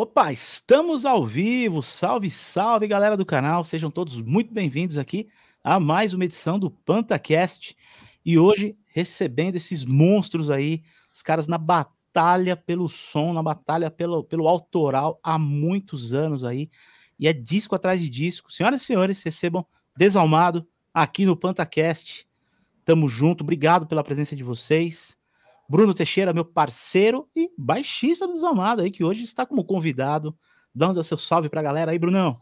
Opa, estamos ao vivo. Salve, salve, galera do canal. Sejam todos muito bem-vindos aqui a mais uma edição do PantaCast. E hoje, recebendo esses monstros aí, os caras na batalha pelo som, na batalha pelo, pelo autoral há muitos anos aí. E é disco atrás de disco. Senhoras e senhores, recebam Desalmado aqui no PantaCast. Tamo junto. Obrigado pela presença de vocês. Bruno Teixeira, meu parceiro e baixista do Desalmado aí, que hoje está como convidado. Dando seu salve para a galera aí, Brunão.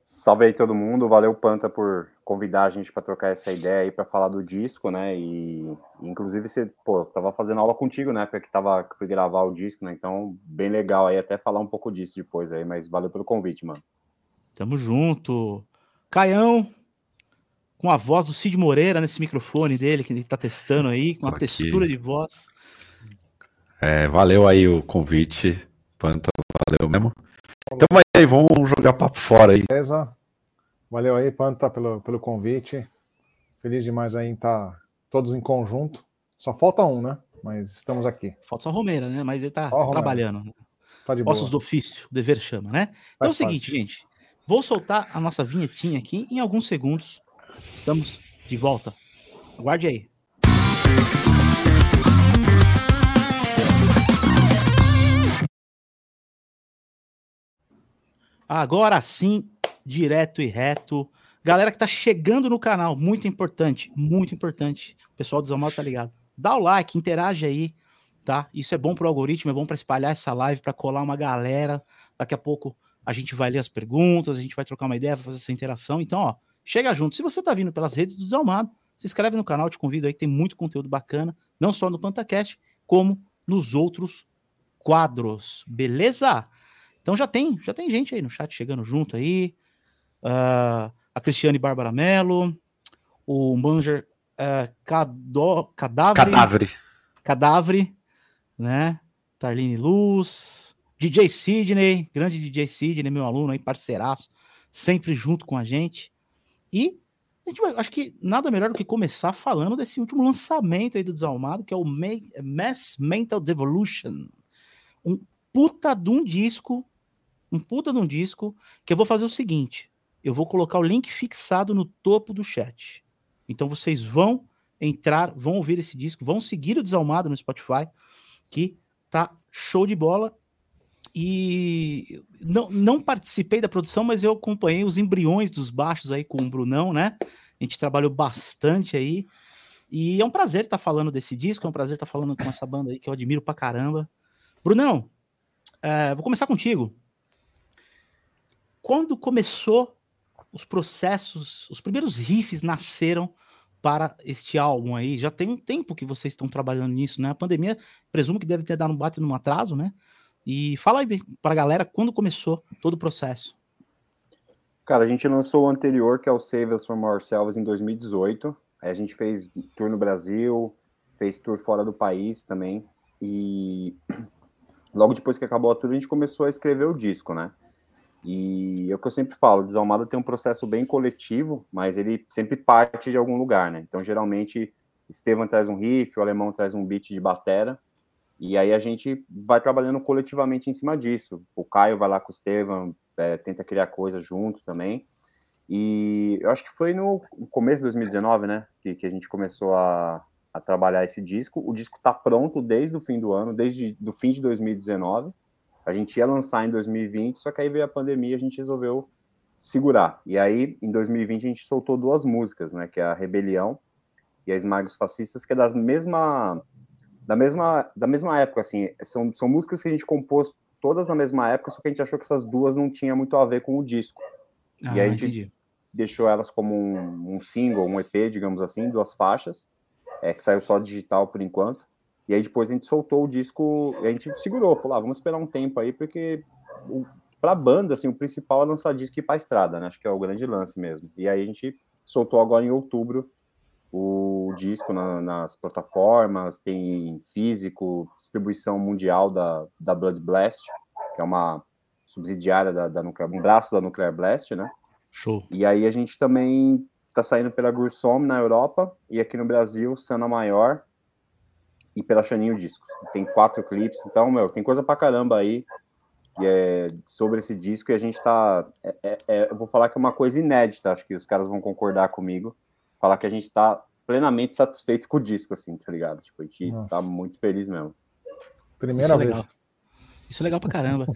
Salve aí todo mundo, valeu Panta por convidar a gente para trocar essa ideia aí para falar do disco, né? E inclusive você, pô, tava fazendo aula contigo, né? Porque tava que fui gravar o disco, né? Então, bem legal aí até falar um pouco disso depois aí, mas valeu pelo convite, mano. Tamo junto. Caião, com a voz do Cid Moreira nesse microfone dele, que ele tá testando aí, com a textura de voz. É, valeu aí o convite, Panta, valeu mesmo. Então aí, vamos jogar papo fora aí. Beleza? Valeu aí, Panta, pelo, pelo convite. Feliz demais aí em estar tá todos em conjunto. Só falta um, né? Mas estamos aqui. Falta só a Romeira, né? Mas ele tá trabalhando. Tá de Ossos do ofício, o dever chama, né? Então Faz é o seguinte, parte. gente. Vou soltar a nossa vinhetinha aqui em alguns segundos. Estamos de volta. Aguarde aí. Agora sim, direto e reto. Galera que tá chegando no canal, muito importante, muito importante. O pessoal do Zamal tá ligado. Dá o like, interage aí, tá? Isso é bom pro algoritmo, é bom para espalhar essa live, para colar uma galera. Daqui a pouco a gente vai ler as perguntas, a gente vai trocar uma ideia, vai fazer essa interação. Então, ó, chega junto. Se você tá vindo pelas redes do Desalmado, se inscreve no canal, te convido aí, tem muito conteúdo bacana, não só no PantaCast, como nos outros quadros. Beleza? Então já tem, já tem gente aí no chat chegando junto aí. Uh, a Cristiane Bárbara Mello, o Manger uh, Cadó, Cadáver. Cadáver. Cadáver, né? Tarline Luz, DJ Sidney, grande DJ Sidney, meu aluno aí, parceiraço, sempre junto com a gente. E a gente vai, acho que nada melhor do que começar falando desse último lançamento aí do Desalmado, que é o Mass Mental Devolution. Um puta de um disco, um puta de um disco, que eu vou fazer o seguinte, eu vou colocar o link fixado no topo do chat. Então vocês vão entrar, vão ouvir esse disco, vão seguir o Desalmado no Spotify, que tá show de bola e não, não participei da produção, mas eu acompanhei os embriões dos baixos aí com o Brunão, né? A gente trabalhou bastante aí. E é um prazer estar falando desse disco, é um prazer estar falando com essa banda aí que eu admiro pra caramba. Brunão, é, vou começar contigo. Quando começou os processos, os primeiros riffs nasceram para este álbum aí? Já tem um tempo que vocês estão trabalhando nisso, né? A pandemia, presumo que deve ter dado um bate num atraso, né? E fala aí para a galera quando começou todo o processo. Cara, a gente lançou o anterior, que é o Save Us From Ourselves, em 2018. Aí a gente fez tour no Brasil, fez tour fora do país também. E logo depois que acabou a tour, a gente começou a escrever o disco, né? E é o que eu sempre falo, o Desalmado tem um processo bem coletivo, mas ele sempre parte de algum lugar, né? Então, geralmente, Estevam traz um riff, o Alemão traz um beat de batera, e aí a gente vai trabalhando coletivamente em cima disso. O Caio vai lá com o Estevam, é, tenta criar coisas junto também. E eu acho que foi no começo de 2019, né, que, que a gente começou a, a trabalhar esse disco. O disco está pronto desde o fim do ano, desde do fim de 2019. A gente ia lançar em 2020, só que aí veio a pandemia a gente resolveu segurar. E aí, em 2020, a gente soltou duas músicas, né, que é a Rebelião e a Esmagos Fascistas, que é das mesma da mesma, da mesma época, assim, são, são músicas que a gente compôs todas na mesma época, só que a gente achou que essas duas não tinham muito a ver com o disco. Ah, e aí a gente entendi. deixou elas como um, um, single, um EP, digamos assim, duas faixas, é, que saiu só digital por enquanto. E aí depois a gente soltou o disco, a gente segurou, falou, ah, vamos esperar um tempo aí, porque para a banda, assim, o principal é lançar disco e ir para a estrada, né? Acho que é o grande lance mesmo. E aí a gente soltou agora em outubro o disco na, nas plataformas, tem físico, distribuição mundial da, da Blood Blast, que é uma subsidiária da, da Nuclear, um braço da Nuclear Blast, né? Show. E aí a gente também está saindo pela Grussom na Europa e aqui no Brasil, Sana Maior e pela Chaninho Discos. Tem quatro clipes, então, meu, tem coisa pra caramba aí. é, sobre esse disco e a gente tá. É, é, é, eu vou falar que é uma coisa inédita, acho que os caras vão concordar comigo. Falar que a gente tá plenamente satisfeito com o disco, assim, tá ligado? Tipo, a gente tá Nossa. tá muito feliz mesmo. Primeira Isso vez. É legal. Isso é legal pra caramba.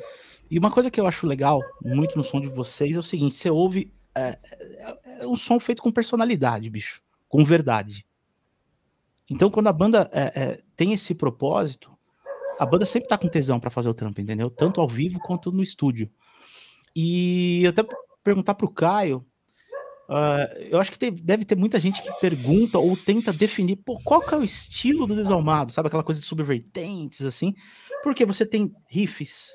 E uma coisa que eu acho legal muito no som de vocês é o seguinte: você ouve. É, é, é um som feito com personalidade, bicho. Com verdade. Então, quando a banda é, é, tem esse propósito, a banda sempre tá com tesão para fazer o trampo, entendeu? Tanto ao vivo quanto no estúdio. E eu até perguntar pro Caio. Uh, eu acho que tem, deve ter muita gente que pergunta ou tenta definir pô, qual que é o estilo do Desalmado, sabe? Aquela coisa de subvertentes, assim. Porque você tem riffs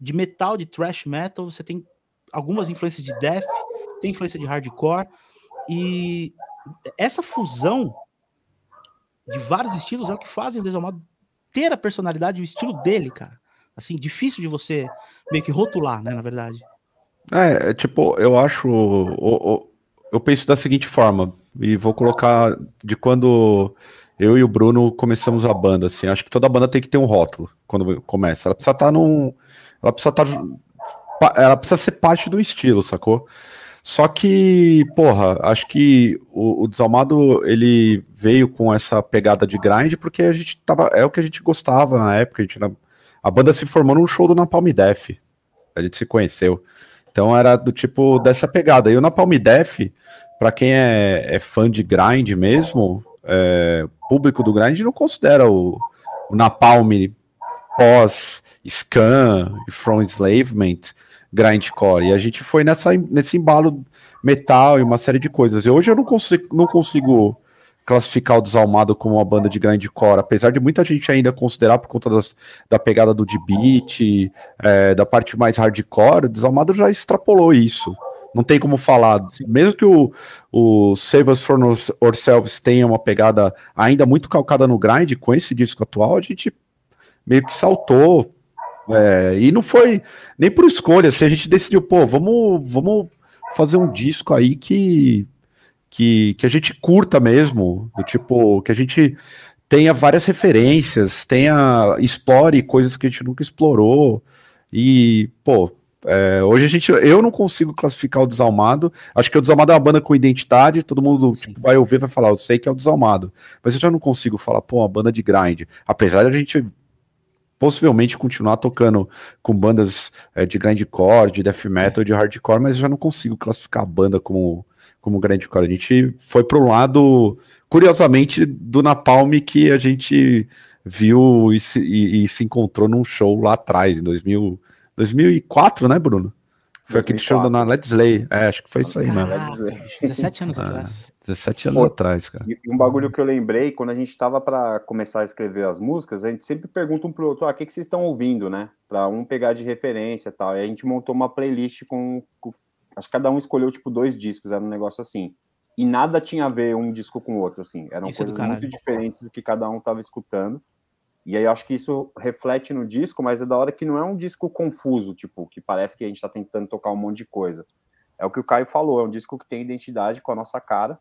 de metal, de thrash metal, você tem algumas influências de death, tem influência de hardcore, e essa fusão de vários estilos é o que fazem o Desalmado ter a personalidade e o estilo dele, cara. Assim, difícil de você meio que rotular, né, na verdade. É, é tipo, eu acho. eu penso da seguinte forma, e vou colocar de quando eu e o Bruno começamos a banda, assim. Acho que toda banda tem que ter um rótulo quando começa. Ela precisa estar tá num. Ela precisa estar. Tá, ela precisa ser parte do estilo, sacou? Só que, porra, acho que o, o, Desalmado ele veio com essa pegada de grind porque a gente tava. É o que a gente gostava na época. A, gente, a banda se formou num show do Napalm Def. A gente se conheceu. Então era do tipo dessa pegada. E o Napalm Def, pra quem é, é fã de grind mesmo, é, público do grind não considera o, o Napalm pós Scan e From Enslavement grindcore. E a gente foi nessa, nesse embalo metal e uma série de coisas. E hoje eu não consigo, não consigo classificar o Desalmado como uma banda de grindcore, apesar de muita gente ainda considerar por conta das, da pegada do D-Beat, é, da parte mais hardcore, o Desalmado já extrapolou isso. Não tem como falar. Mesmo que o, o Save Us From Ourselves tenha uma pegada ainda muito calcada no grind, com esse disco atual, a gente meio que saltou é, e não foi nem por escolha, se a gente decidiu, pô, vamos, vamos fazer um disco aí que, que, que a gente curta mesmo, do tipo, que a gente tenha várias referências, tenha, explore coisas que a gente nunca explorou. E, pô, é, hoje a gente, eu não consigo classificar o Desalmado. Acho que o Desalmado é uma banda com identidade, todo mundo tipo, vai ouvir, vai falar, eu sei que é o Desalmado. Mas eu já não consigo falar, pô, uma banda de grind. Apesar de a gente possivelmente continuar tocando com bandas é, de grindcore, de death metal, de hardcore, mas eu já não consigo classificar a banda como, como grindcore. A gente foi para um lado, curiosamente, do Napalm que a gente viu e se, e, e se encontrou num show lá atrás, em 2000, 2004, né, Bruno? Foi 2004. aquele show na Let's Lay. É, acho que foi isso aí, mano. 17 anos ah, atrás. 17 anos Pô, atrás, cara. E um bagulho que eu lembrei, quando a gente estava para começar a escrever as músicas, a gente sempre pergunta um pro outro, ah, o que, que vocês estão ouvindo, né? Para um pegar de referência e tal. E a gente montou uma playlist com, com, Acho que cada um escolheu, tipo, dois discos, era um negócio assim. E nada tinha a ver um disco com o outro, assim. Eram isso é coisas muito diferentes do que cada um estava escutando. E aí eu acho que isso reflete no disco, mas é da hora que não é um disco confuso, tipo, que parece que a gente está tentando tocar um monte de coisa. É o que o Caio falou, é um disco que tem identidade com a nossa cara,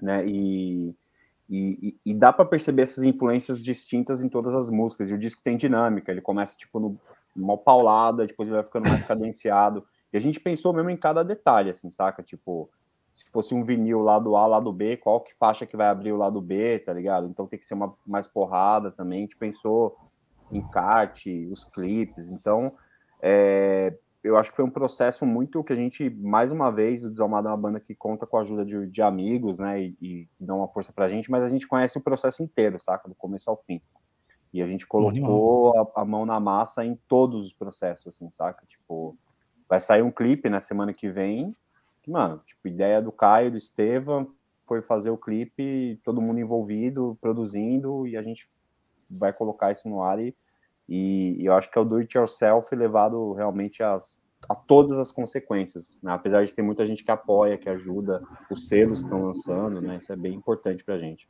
né? E, e, e dá para perceber essas influências distintas em todas as músicas. E o disco tem dinâmica, ele começa tipo no uma paulada, depois ele vai ficando mais cadenciado. E a gente pensou mesmo em cada detalhe, assim, saca? Tipo, se fosse um vinil lado A, lado B, qual que faixa que vai abrir o lado B, tá ligado? Então tem que ser uma mais porrada também. A gente pensou em encarte, os clipes. Então, é, eu acho que foi um processo muito que a gente, mais uma vez, o Desalmado é uma banda que conta com a ajuda de, de amigos, né, e, e dá uma força pra gente, mas a gente conhece o processo inteiro, saca, do começo ao fim. E a gente colocou a, a, mão na massa em todos os processos, assim, saca? Tipo, vai sair um clipe na semana que vem, que, mano, tipo, ideia do Caio, do Estevam, foi fazer o clipe, todo mundo envolvido, produzindo, e a gente vai colocar isso no ar e e, eu acho que é o do it yourself levado realmente às, a todas as consequências, né? apesar de ter muita gente que apoia, que ajuda, os selos estão lançando, né? Isso é bem importante para a gente.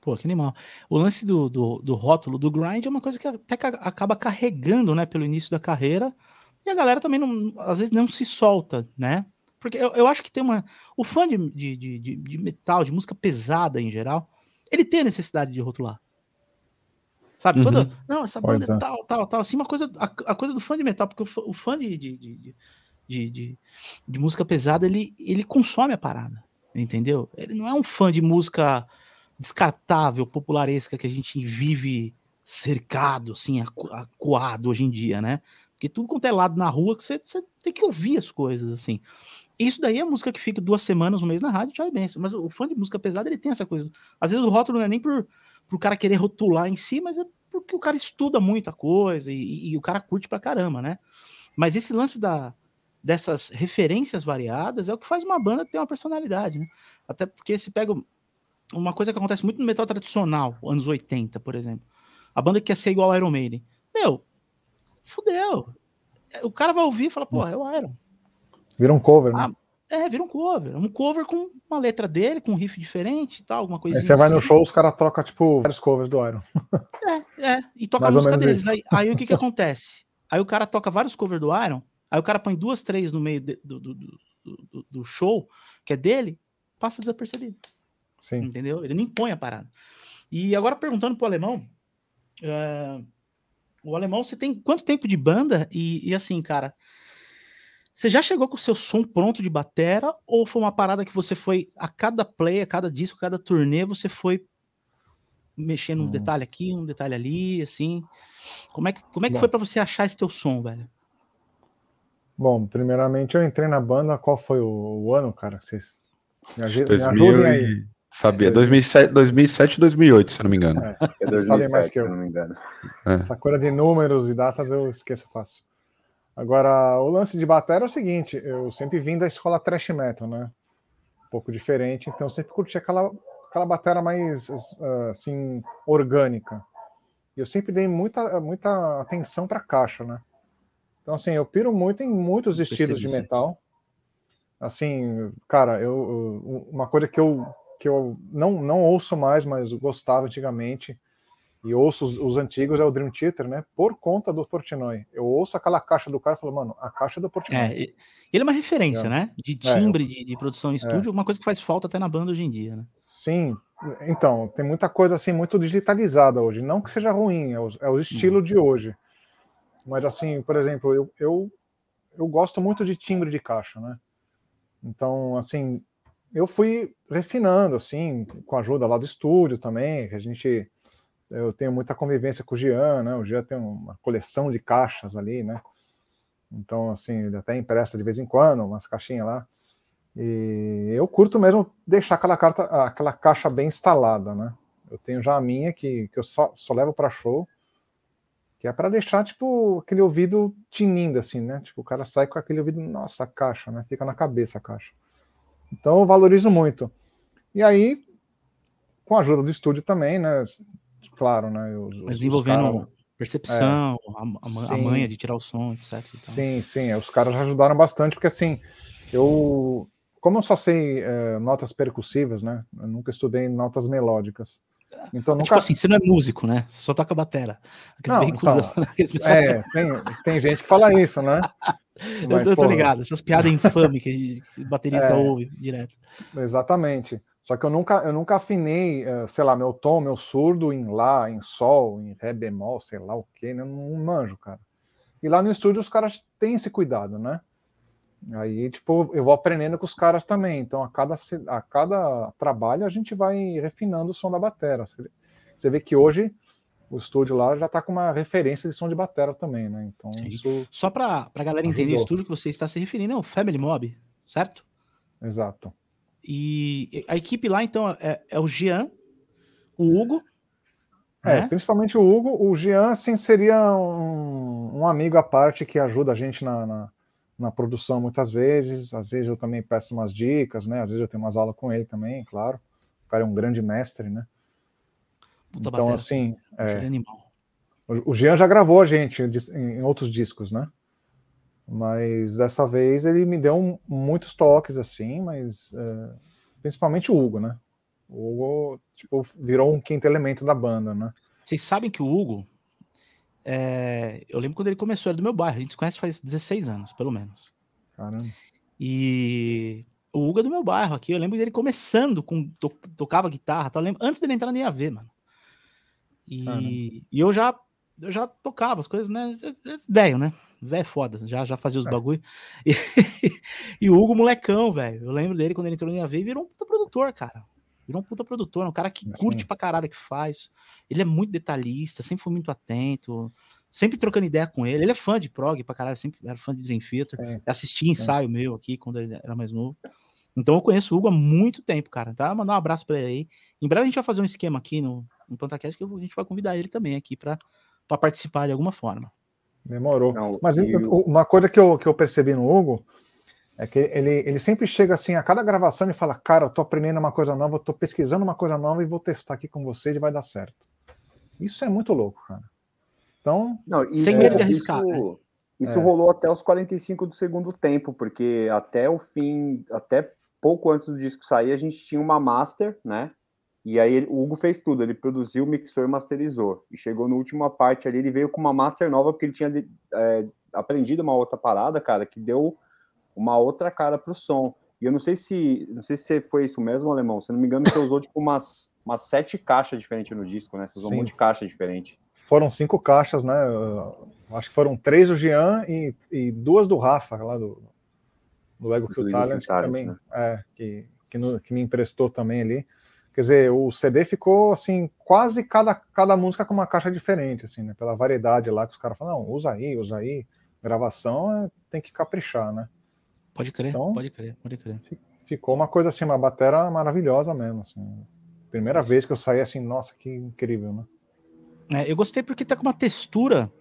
Pô, que animal. O lance do, do, do, rótulo do grind é uma coisa que até acaba carregando, né, pelo início da carreira, e a galera também, não, às vezes, não se solta, né? Porque eu, eu acho que tem uma. O fã de, de, de, de metal, de música pesada em geral, ele tem a necessidade de rotular. Sabe? Uhum. Toda. Não, essa banda é é. tal, tal, tal. Assim, uma coisa. A, a coisa do fã de metal, porque o fã, o fã de, de, de, de, de, música pesada, ele, ele consome a parada. Entendeu? Ele não é um fã de música descartável, popularesca, que a gente vive cercado, assim, acu- acuado hoje em dia, né? Porque tudo quanto é lado na rua que você, você tem que ouvir as coisas, assim. Isso daí é música que fica duas semanas, um mês na rádio, já é bem. Mas o fã de música pesada, ele tem essa coisa. Às vezes o rótulo não é nem por, pro cara querer rotular em si, mas é porque o cara estuda muita coisa e, e- e o cara curte pra caramba, né? Mas esse lance da, dessas referências variadas é o que faz uma banda ter uma personalidade, né? Até porque se pega uma coisa que acontece muito no metal tradicional, anos 80, por exemplo. A banda que quer ser igual ao Iron Maiden. Meu, fudeu. O cara vai ouvir e fala, pô, é o Iron. Vira um cover, né? Ah, É, vira um cover. Um cover com uma letra dele, com um riff diferente e tal, alguma coisa Aí você vai no assim. show, os caras trocam, tipo, vários covers do Iron. É, e toca Mais a música deles. Aí, aí o que que acontece? Aí o cara toca vários covers do Iron, aí o cara põe duas, três no meio de- do, do, do- do- show, que é dele, passa desapercebido, Sim. entendeu? Ele nem põe a parada. E agora perguntando pro alemão, é, o alemão, você tem quanto tempo de banda? E, e assim, cara, você já chegou com o seu som pronto de batera ou foi uma parada que você foi a cada play, a cada disco, a cada turnê, você foi mexendo um Hum. detalhe aqui, um detalhe ali, assim? Como é que, como é que Bom. foi pra você achar esse teu som, velho? Bom, primeiramente eu entrei na banda. Qual foi o, o ano, cara? Vocês me, aju- me 2000 ajudem aí. e... Sabia, 2007, 2007 e 2008, se eu não me engano. É. É Sabem mais 2007, que eu. se não me engano. Essa coisa de números e datas eu esqueço fácil. Agora, o lance de bateria é o seguinte: eu sempre vim da escola thrash metal, né? Um pouco diferente, então eu sempre curti aquela, aquela bateria mais assim, orgânica. E eu sempre dei muita, muita atenção para caixa, né? Então, assim, eu piro muito em muitos estilos de metal. Assim, cara, eu, eu- uma coisa que eu, que eu não, não ouço mais, mas eu gostava antigamente, e ouço os, os antigos, é o Dream Theater, né? Por conta do Portnoy. Eu ouço aquela caixa do cara e falo, mano, a caixa é do Portnoy. É, ele é uma referência, É. né? De É, timbre, de, de produção em estúdio, uma coisa que faz falta até na banda hoje em dia, né? Sim, então, tem muita coisa assim muito digitalizada hoje. Não que seja ruim, é o, é o estilo de hoje. Mas assim, por exemplo, eu, eu, eu gosto muito de timbre de caixa, né? Então, assim, eu fui refinando, assim, com a ajuda lá do estúdio também, que a gente. Eu tenho muita convivência com o Jean, né? O Jean tem uma coleção de caixas ali, né? Então, assim, ele até empresta de vez em quando umas caixinhas lá. E eu curto mesmo deixar aquela, carta, aquela caixa bem instalada, né? Eu tenho já a minha que, que eu só, só levo para show, que é para deixar, tipo, aquele ouvido tinindo, assim, né? Tipo, o cara sai com aquele ouvido, nossa, caixa, né? Fica na cabeça a caixa. Então eu valorizo muito. E aí, com a ajuda do estúdio também, né? Claro, né? Os, Desenvolvendo caras- percepção, a, a, a manha de tirar o som, etc. e tal. Sim, sim, é, os caras ajudaram bastante, porque assim, eu, como eu só sei é, notas percussivas, né? Eu nunca estudei notas melódicas. Então É nunca. Tipo assim, você não é músico, né? Você só toca batera. Aqueles Não, então, é, tem, tem gente que fala isso, né? eu, Mas, eu tô pô, ligado, essas piadas infames que baterista É. ouve direto. Exatamente. Só que eu nunca, eu nunca afinei, eh, sei lá, meu tom, meu surdo em Lá, em Sol, em Ré bemol, sei lá o quê, né? Eu não manjo, cara. E lá no estúdio os caras têm esse cuidado, né? Aí, tipo, eu vou aprendendo com os caras também. Então, a cada, a cada trabalho, a gente vai refinando o som da batera. Você- vê que hoje o estúdio lá já tá com uma referência de som de batera também, né? Então, Sim. isso. Só pra, pra galera entender o estúdio que você está se referindo, é o Family Mob, certo? Exato. E a equipe lá, então, é, é o Jean, o Hugo, É, né? principalmente o Hugo. O Jean, assim, seria um, um amigo à parte que ajuda a gente na, na, na produção muitas vezes. Às vezes eu também peço umas dicas, né? Às vezes eu tenho umas aulas com ele também, claro. O cara é um grande mestre, né? Puta então, batera, assim, é, animal. o Jean já gravou a gente em outros discos, né? Mas dessa vez ele me deu muitos toques, assim, mas é, principalmente o Hugo, né? O Hugo, tipo, virou um quinto elemento da banda, né? Vocês sabem que o Hugo, é, eu lembro quando ele começou, era do meu bairro, a gente se conhece faz 16 anos, pelo menos. Caramba. E o Hugo é do meu bairro aqui. Eu lembro dele começando com. to- tocava guitarra, tal, lembro, antes dele entrar no IAV, mano. E, e eu já eu já tocava as coisas, né? É, é velho, né? Velho é foda, já, já fazia os é. bagulho. E, e, o Hugo, molecão, velho. Eu lembro dele quando ele entrou no AV e virou um puta produtor, cara. Virou um puta produtor, um cara que assim. curte pra caralho o que faz. Ele é muito detalhista, sempre foi muito atento, sempre trocando ideia com ele. Ele é fã de prog pra caralho, sempre era fã de Dream Theater. Assistia ensaio Sim. meu aqui quando ele era mais novo. Então eu conheço o Hugo há muito tempo, cara. Tá? Mandar um abraço pra ele aí. Em breve a gente vai fazer um esquema aqui no, no Pantacast que a gente vai convidar ele também aqui pra, pra participar de alguma forma. Demorou. Não, Mas eu... uma coisa que eu, que eu percebi no Hugo é que ele, ele sempre chega assim a cada gravação e fala: Cara, eu tô aprendendo uma coisa nova, eu tô pesquisando uma coisa nova e vou testar aqui com vocês e vai dar certo. Isso é muito louco, cara. Então. Não, sem medo de arriscar. Isso, né? isso é. rolou até os 45 do segundo tempo, porque até o fim, até pouco antes do disco sair, a gente tinha uma master, né? E aí ele, o Hugo fez tudo, ele produziu, mixou e masterizou. E chegou na última parte ali, ele veio com uma master nova, porque ele tinha é, aprendido uma outra parada, cara, que deu uma outra cara pro som. E eu não sei se não sei se foi isso mesmo, alemão. Se não me engano, você usou tipo umas, umas sete caixas diferentes no disco, né? Você usou Sim. um monte de caixa diferente. Foram cinco caixas, né? acho que foram três do Jean e, e duas do Rafa, lá do, do Ego Kill Talent, que também né? é, que, que, no, que me emprestou também ali. Quer dizer, o CD ficou assim, quase cada, cada música com uma caixa diferente, assim, né? Pela variedade lá que os caras falam, não, usa aí, usa aí. Gravação é, tem que caprichar, né? Pode crer, então, pode crer, pode crer. Ficou uma coisa assim, uma bateria maravilhosa mesmo. Assim. Primeira vez que eu saí assim, nossa, que incrível, né? É, eu gostei porque tá com uma textura.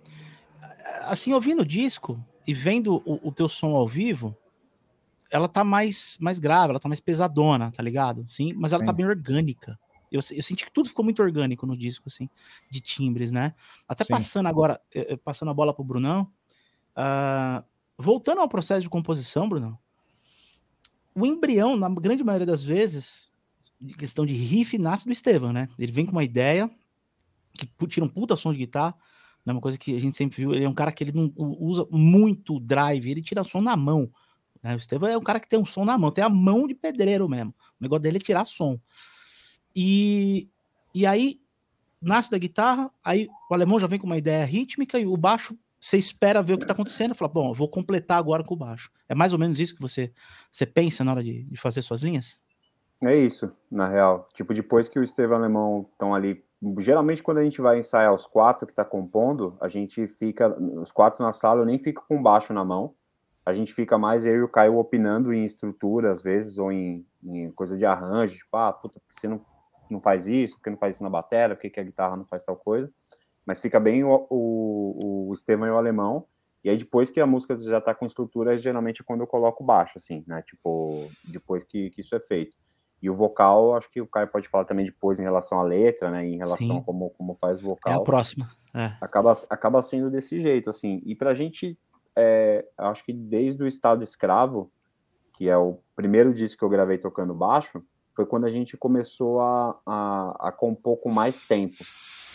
Assim, ouvindo o disco e vendo o, o teu som ao vivo, ela tá mais, mais grave, ela tá mais pesadona, tá ligado? Sim, mas ela tá Sim. tá bem orgânica. Eu, eu, senti que tudo ficou muito orgânico no disco, assim, de timbres, né? Até Sim. passando agora, passando a bola pro Brunão, uh, voltando ao processo de composição, Brunão, o embrião, na grande maioria das vezes, de questão de riff, nasce do Estevam, né? Ele vem com uma ideia, que tira um puta som de guitarra, né? uma coisa que a gente sempre viu, ele é um cara que ele não usa muito drive, ele tira som na mão, né? O Estevam é um cara que tem um som na mão, tem a mão de pedreiro mesmo. O negócio dele é tirar som. E, e aí nasce da guitarra, aí o alemão já vem com uma ideia rítmica e o baixo você espera ver o que está acontecendo e fala, bom, vou completar agora com o baixo. É mais ou menos isso que você, você pensa na hora de, de fazer suas linhas? É isso, na real. Tipo, depois que o Estevam Alemão estão ali. Geralmente, quando a gente vai ensaiar os quatro que está compondo, a gente fica. Os quatro na sala, eu nem fico com baixo na mão a gente fica mais eu e o Caio opinando em estrutura, às vezes, ou em, em coisa de arranjo, tipo, ah, puta, por que você não, não faz isso, por que não faz isso na bateria, por que, que a guitarra não faz tal coisa, mas fica bem o, o, o Estevam e o Alemão, e aí depois que a música já tá com estrutura, geralmente é quando eu coloco baixo, assim, né, tipo, depois que, que isso é feito. E o vocal, acho que o Caio pode falar também depois em relação à letra, né? Em relação a como, como faz o vocal. É a próxima. É. Acaba, acaba sendo desse jeito, assim. E pra gente é, acho que desde o Estado Escravo, que é o primeiro disco que eu gravei tocando baixo, foi quando a gente começou a, a, a compor com mais tempo.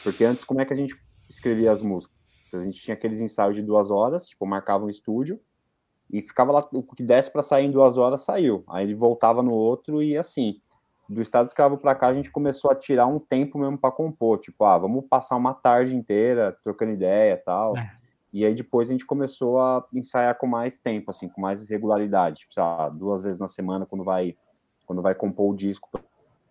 Porque antes, como é que a gente escrevia as músicas? A gente tinha aqueles ensaios de duas horas, tipo, marcava um estúdio, e ficava lá, o que desse para sair em duas horas saiu. Aí ele voltava no outro e assim. Do estado escravo para cá, a gente começou a tirar um tempo mesmo para compor. Tipo, ah, vamos passar uma tarde inteira trocando ideia tal. É. E aí depois a gente começou a ensaiar com mais tempo, assim, com mais regularidade, tipo, sabe, duas vezes na semana quando vai quando vai compor o disco,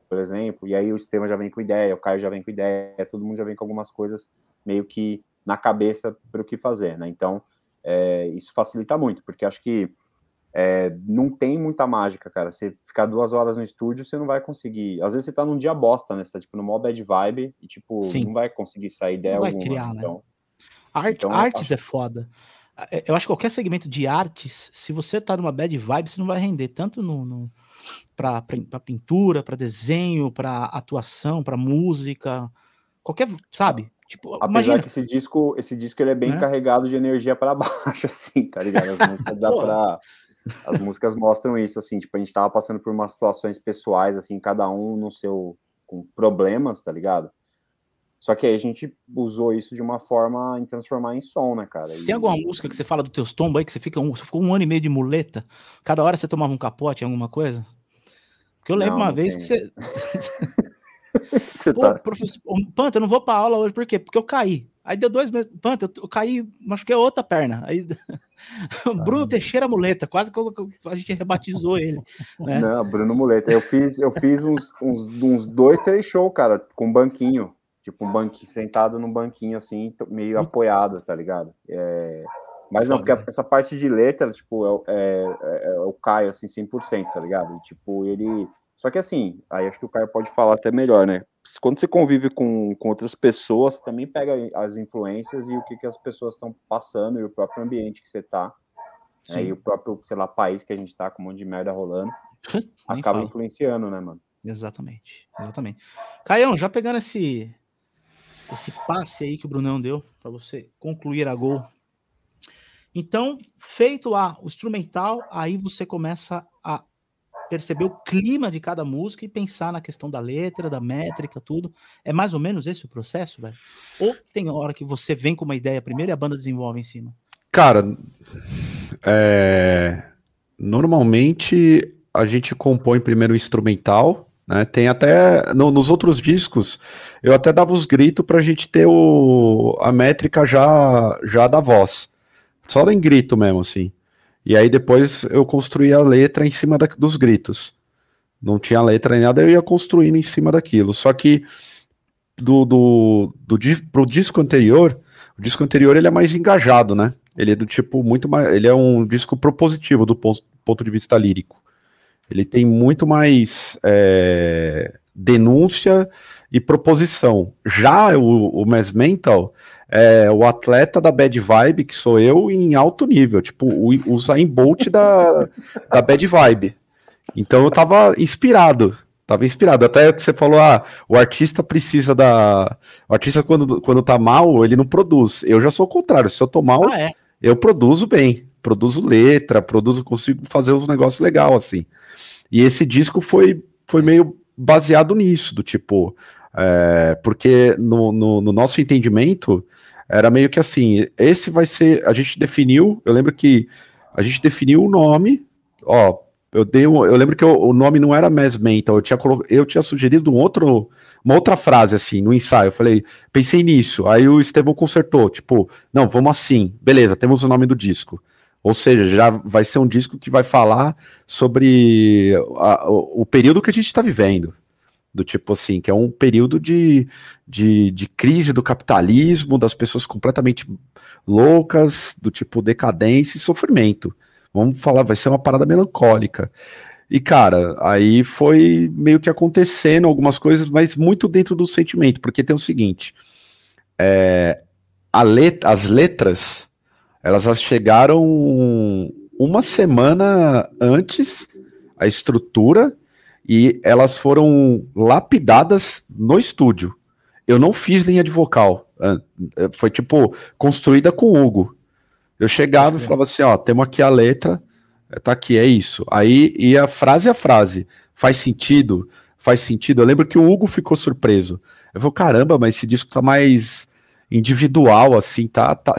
por exemplo. E aí o sistema já vem com ideia, o Caio já vem com ideia, todo mundo já vem com algumas coisas meio que na cabeça para o que fazer, né? Então é, isso facilita muito, porque acho que é, não tem muita mágica, cara. Você ficar duas horas no estúdio, você não vai conseguir. Às vezes você tá num dia bosta, né? Você tá tipo no mó bad vibe e tipo, Sim. não vai conseguir sair ideia não alguma. Criar, né? então, né? Art, então, artes é foda. É, eu acho que qualquer segmento de artes, se você tá numa bad vibe, você não vai render tanto no, no para pintura, para desenho, para atuação, para música, qualquer, sabe? Tipo, Apesar imagina. que esse disco, esse disco ele é bem né? carregado de energia para baixo, assim, tá ligado? As músicas dá pra, as músicas mostram isso, assim, tipo, a gente tava passando por umas situações pessoais, assim, cada um no seu, com problemas, tá ligado? Só que aí a gente usou isso de uma forma em transformar em som, né, cara? E... Tem alguma música que você fala do teus tombos aí, que você fica um, você ficou um ano e meio de muleta? Cada hora você tomava um capote, alguma coisa? Porque eu lembro não, uma não vez tem. que você. Pô, tá... professor, Panta, eu não vou pra aula hoje, por quê? Porque eu caí. Aí deu dois meses. Panta, eu caí, machuquei outra perna. Aí Bruno Teixeira Muleta, quase que a gente rebatizou ele. Né? Não, Bruno Muleta. Eu fiz, eu fiz uns, uns, uns dois, três shows, cara, com banquinho. Tipo, um banquinho sentado num banquinho assim, meio apoiado, tá ligado? É... Mas não, porque essa parte de letra, tipo, é, é, é, é o Caio, assim, 100%, tá ligado? E, tipo, ele só que assim, aí acho que o Caio pode falar até melhor, né? Quando você convive com, com outras pessoas, você também pega as influências e o que, que as pessoas estão passando e o próprio ambiente que você tá. Né? E o próprio, sei lá, país que a gente tá com um monte de merda rolando. acaba influenciando, né, mano? Exatamente, exatamente. Caião, já pegando esse esse passe aí que o Brunão deu para você concluir a gol. Então, feito lá o instrumental, aí você começa a perceber o clima de cada música e pensar na questão da letra, da métrica, tudo. É mais ou menos esse o processo, velho? Ou tem hora que você vem com uma ideia primeiro e a banda desenvolve em cima? Cara, é... normalmente a gente compõe primeiro o instrumental, né? Tem até no, nos outros discos eu até dava os gritos para a gente ter o, a métrica já já da voz, só em grito mesmo assim. E aí depois eu construía a letra em cima da, dos gritos. Não tinha letra nem nada, eu ia construindo em cima daquilo. Só que do, do, do, pro disco anterior, o disco anterior ele é mais engajado, né? Ele é do tipo muito mais. Ele é um disco propositivo do ponto, ponto de vista lírico. Ele tem muito mais é, denúncia e proposição. Já o, o Mass Mental é, o atleta da bad vibe, que sou eu, em alto nível, tipo, o, o Zayn Bolt da, da bad vibe. Então eu tava inspirado, tava inspirado. Até que você falou, ah, o artista precisa da. O artista, quando, quando tá mal, ele não produz. Eu já sou o contrário, se eu tô mal, ah, é? eu produzo bem. Produzo letra, produzo, consigo fazer uns negócios legais, assim. E esse disco foi, foi meio baseado nisso, do tipo. É, porque no, no, no nosso entendimento, era meio que assim, esse vai ser, a gente definiu, eu lembro que a gente definiu o nome, ó, eu dei um, eu lembro que eu, o nome não era Mass Mental, eu tinha, eu tinha sugerido um outro, uma outra frase assim, no ensaio, eu falei, pensei nisso, aí o Estevão consertou, tipo, não, vamos assim, beleza, temos o nome do disco. Ou seja, já vai ser um disco que vai falar sobre a, o, o período que a gente está vivendo do tipo assim, que é um período de, de, de, crise do capitalismo, das pessoas completamente loucas, do tipo decadência e sofrimento. Vamos falar, vai ser uma parada melancólica. E, cara, aí foi meio que acontecendo algumas coisas, mas muito dentro do sentimento, porque tem o seguinte: é, let, as letras elas chegaram uma semana antes, a estrutura e elas foram lapidadas no estúdio. Eu não fiz linha de vocal. É, foi tipo construída com o Hugo. Eu chegava e falava assim: ó, temos aqui a letra, é, tá aqui, é isso. Aí ia frase a frase. Faz sentido? Faz sentido. Eu lembro que o Hugo ficou surpreso. Eu falei, caramba, mas esse disco tá mais individual, assim, tá. tá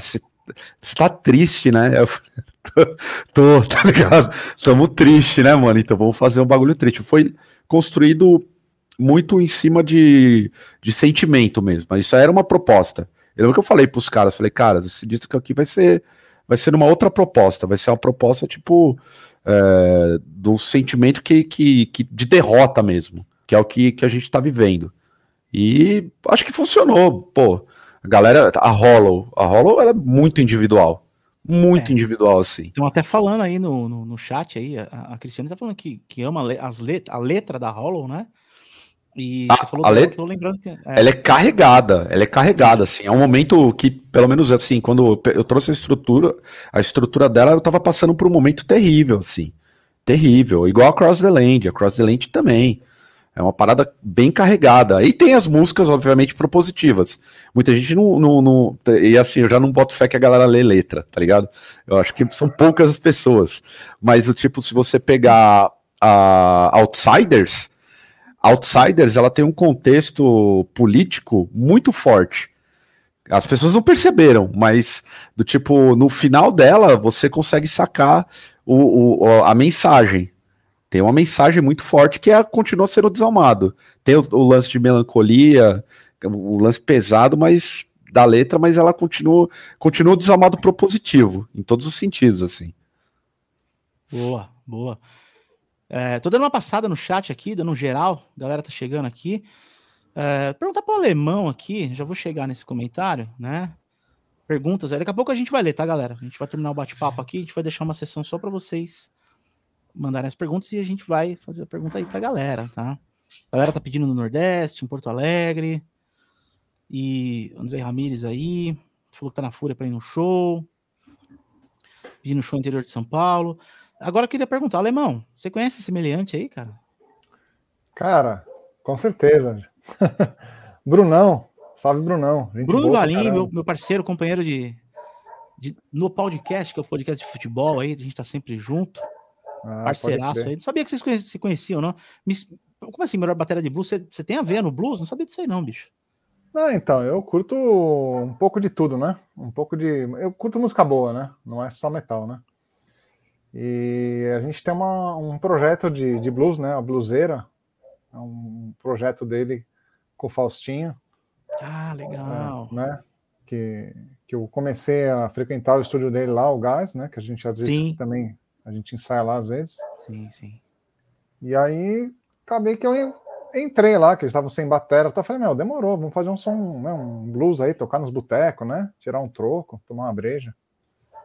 você tá triste, né? Eu falei, tô, tá ligado? Tamo triste, né, mano? Então vamos fazer um bagulho triste. Foi construído muito em cima de, de sentimento mesmo, mas isso era uma proposta. Eu lembro que eu falei pros caras, falei, cara, esse disco aqui vai ser vai ser uma outra proposta, vai ser uma proposta tipo é, do sentimento que, que, que de derrota mesmo, que é o que, que a gente tá vivendo. E acho que funcionou, pô. A galera, a Hollow, a Hollow ela é muito individual muito é. individual, assim. Estão até falando aí no, no, no chat aí, a, a Cristiane tá falando que, que ama as let, a letra da Hollow, né? E a, você falou a letra, tô lembrando que, é. ela é carregada, ela é carregada, assim, é um momento que, pelo menos assim, quando eu trouxe a estrutura, a estrutura dela, eu tava passando por um momento terrível, assim, terrível, igual a Cross the Land, a Cross the Land também, é uma parada bem carregada. E tem as músicas, obviamente, propositivas. Muita gente não, não, não, E assim, eu já não boto fé que a galera lê letra, tá ligado? Eu acho que são poucas as pessoas. Mas, tipo, se você pegar a Outsiders, Outsiders, ela tem um contexto político muito forte. As pessoas não perceberam, mas do tipo, no final dela, você consegue sacar o, o a mensagem tem uma mensagem muito forte que é, continua sendo desalmado. Tem o, o lance de melancolia, o lance pesado, mas da letra, mas ela continua, continua desalmado propositivo, em todos os sentidos, assim. Boa, boa. É, tô dando uma passada no chat aqui, dando um geral, a galera tá chegando aqui. É, perguntar para o alemão aqui, já vou chegar nesse comentário, né? Perguntas, daqui a pouco a gente vai ler, tá, galera? A gente vai terminar o bate-papo aqui, a gente vai deixar uma sessão só para vocês mandarem as perguntas e a gente vai fazer a pergunta aí pra galera, tá? A galera tá pedindo no Nordeste, em Porto Alegre. E André Ramires aí, falou que tá na fúria para ir no show. Pedindo show interior de São Paulo. Agora eu queria perguntar, Alemão, você conhece esse meliante aí, cara? Cara, com certeza. Brunão, salve Brunão. Bruno Valim, meu, meu parceiro, companheiro de, de, no podcast, que é o podcast de futebol aí, a gente tá sempre junto. Ah, parceiraço aí. Não sabia que vocês se conheciam, não. Como assim, melhor bateria de blues? Você, você tem a ver no blues? Não sabia disso aí, não, bicho. Não, então, eu curto um pouco de tudo, né? Um pouco de. Eu curto música boa, né? Não é só metal, né? E a gente tem uma, um projeto de, de blues, né? A Bluseira. É um projeto dele com o Faustinho. Ah, legal. É, né? Que, que eu comecei a frequentar o estúdio dele lá, o Gás, né? Que a gente às vezes Sim. também a gente ensaia lá às vezes. Sim, sim. E aí acabei que eu entrei lá, que eles estavam sem bateria. Eu falei, meu, demorou, vamos fazer um som, né, um blues aí, tocar nos botecos, né? Tirar um troco, tomar uma breja.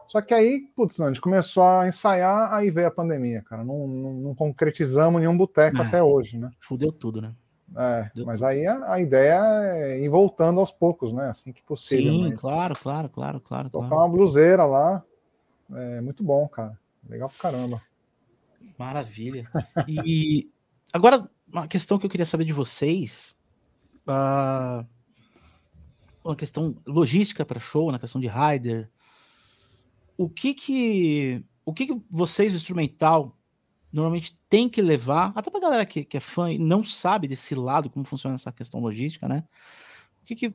Só que aí, putz, não, a gente começou a ensaiar, aí veio a pandemia, cara. Não, não, não concretizamos nenhum boteco é, até hoje, né? Fudeu tudo, né? É, mas aí a, a, ideia é ir voltando aos poucos, né? Assim que possível. Sim, claro, claro, claro, claro. Tocar claro. uma bluseira lá, é muito bom, cara. Legal pra caramba. Maravilha. E agora, uma questão que eu queria saber de vocês. Uh, uma questão logística para show, na questão de rider. O que que, o que, que vocês, instrumental, normalmente tem que levar, até pra galera que, que é fã e não sabe desse lado, como funciona essa questão logística, né? O que que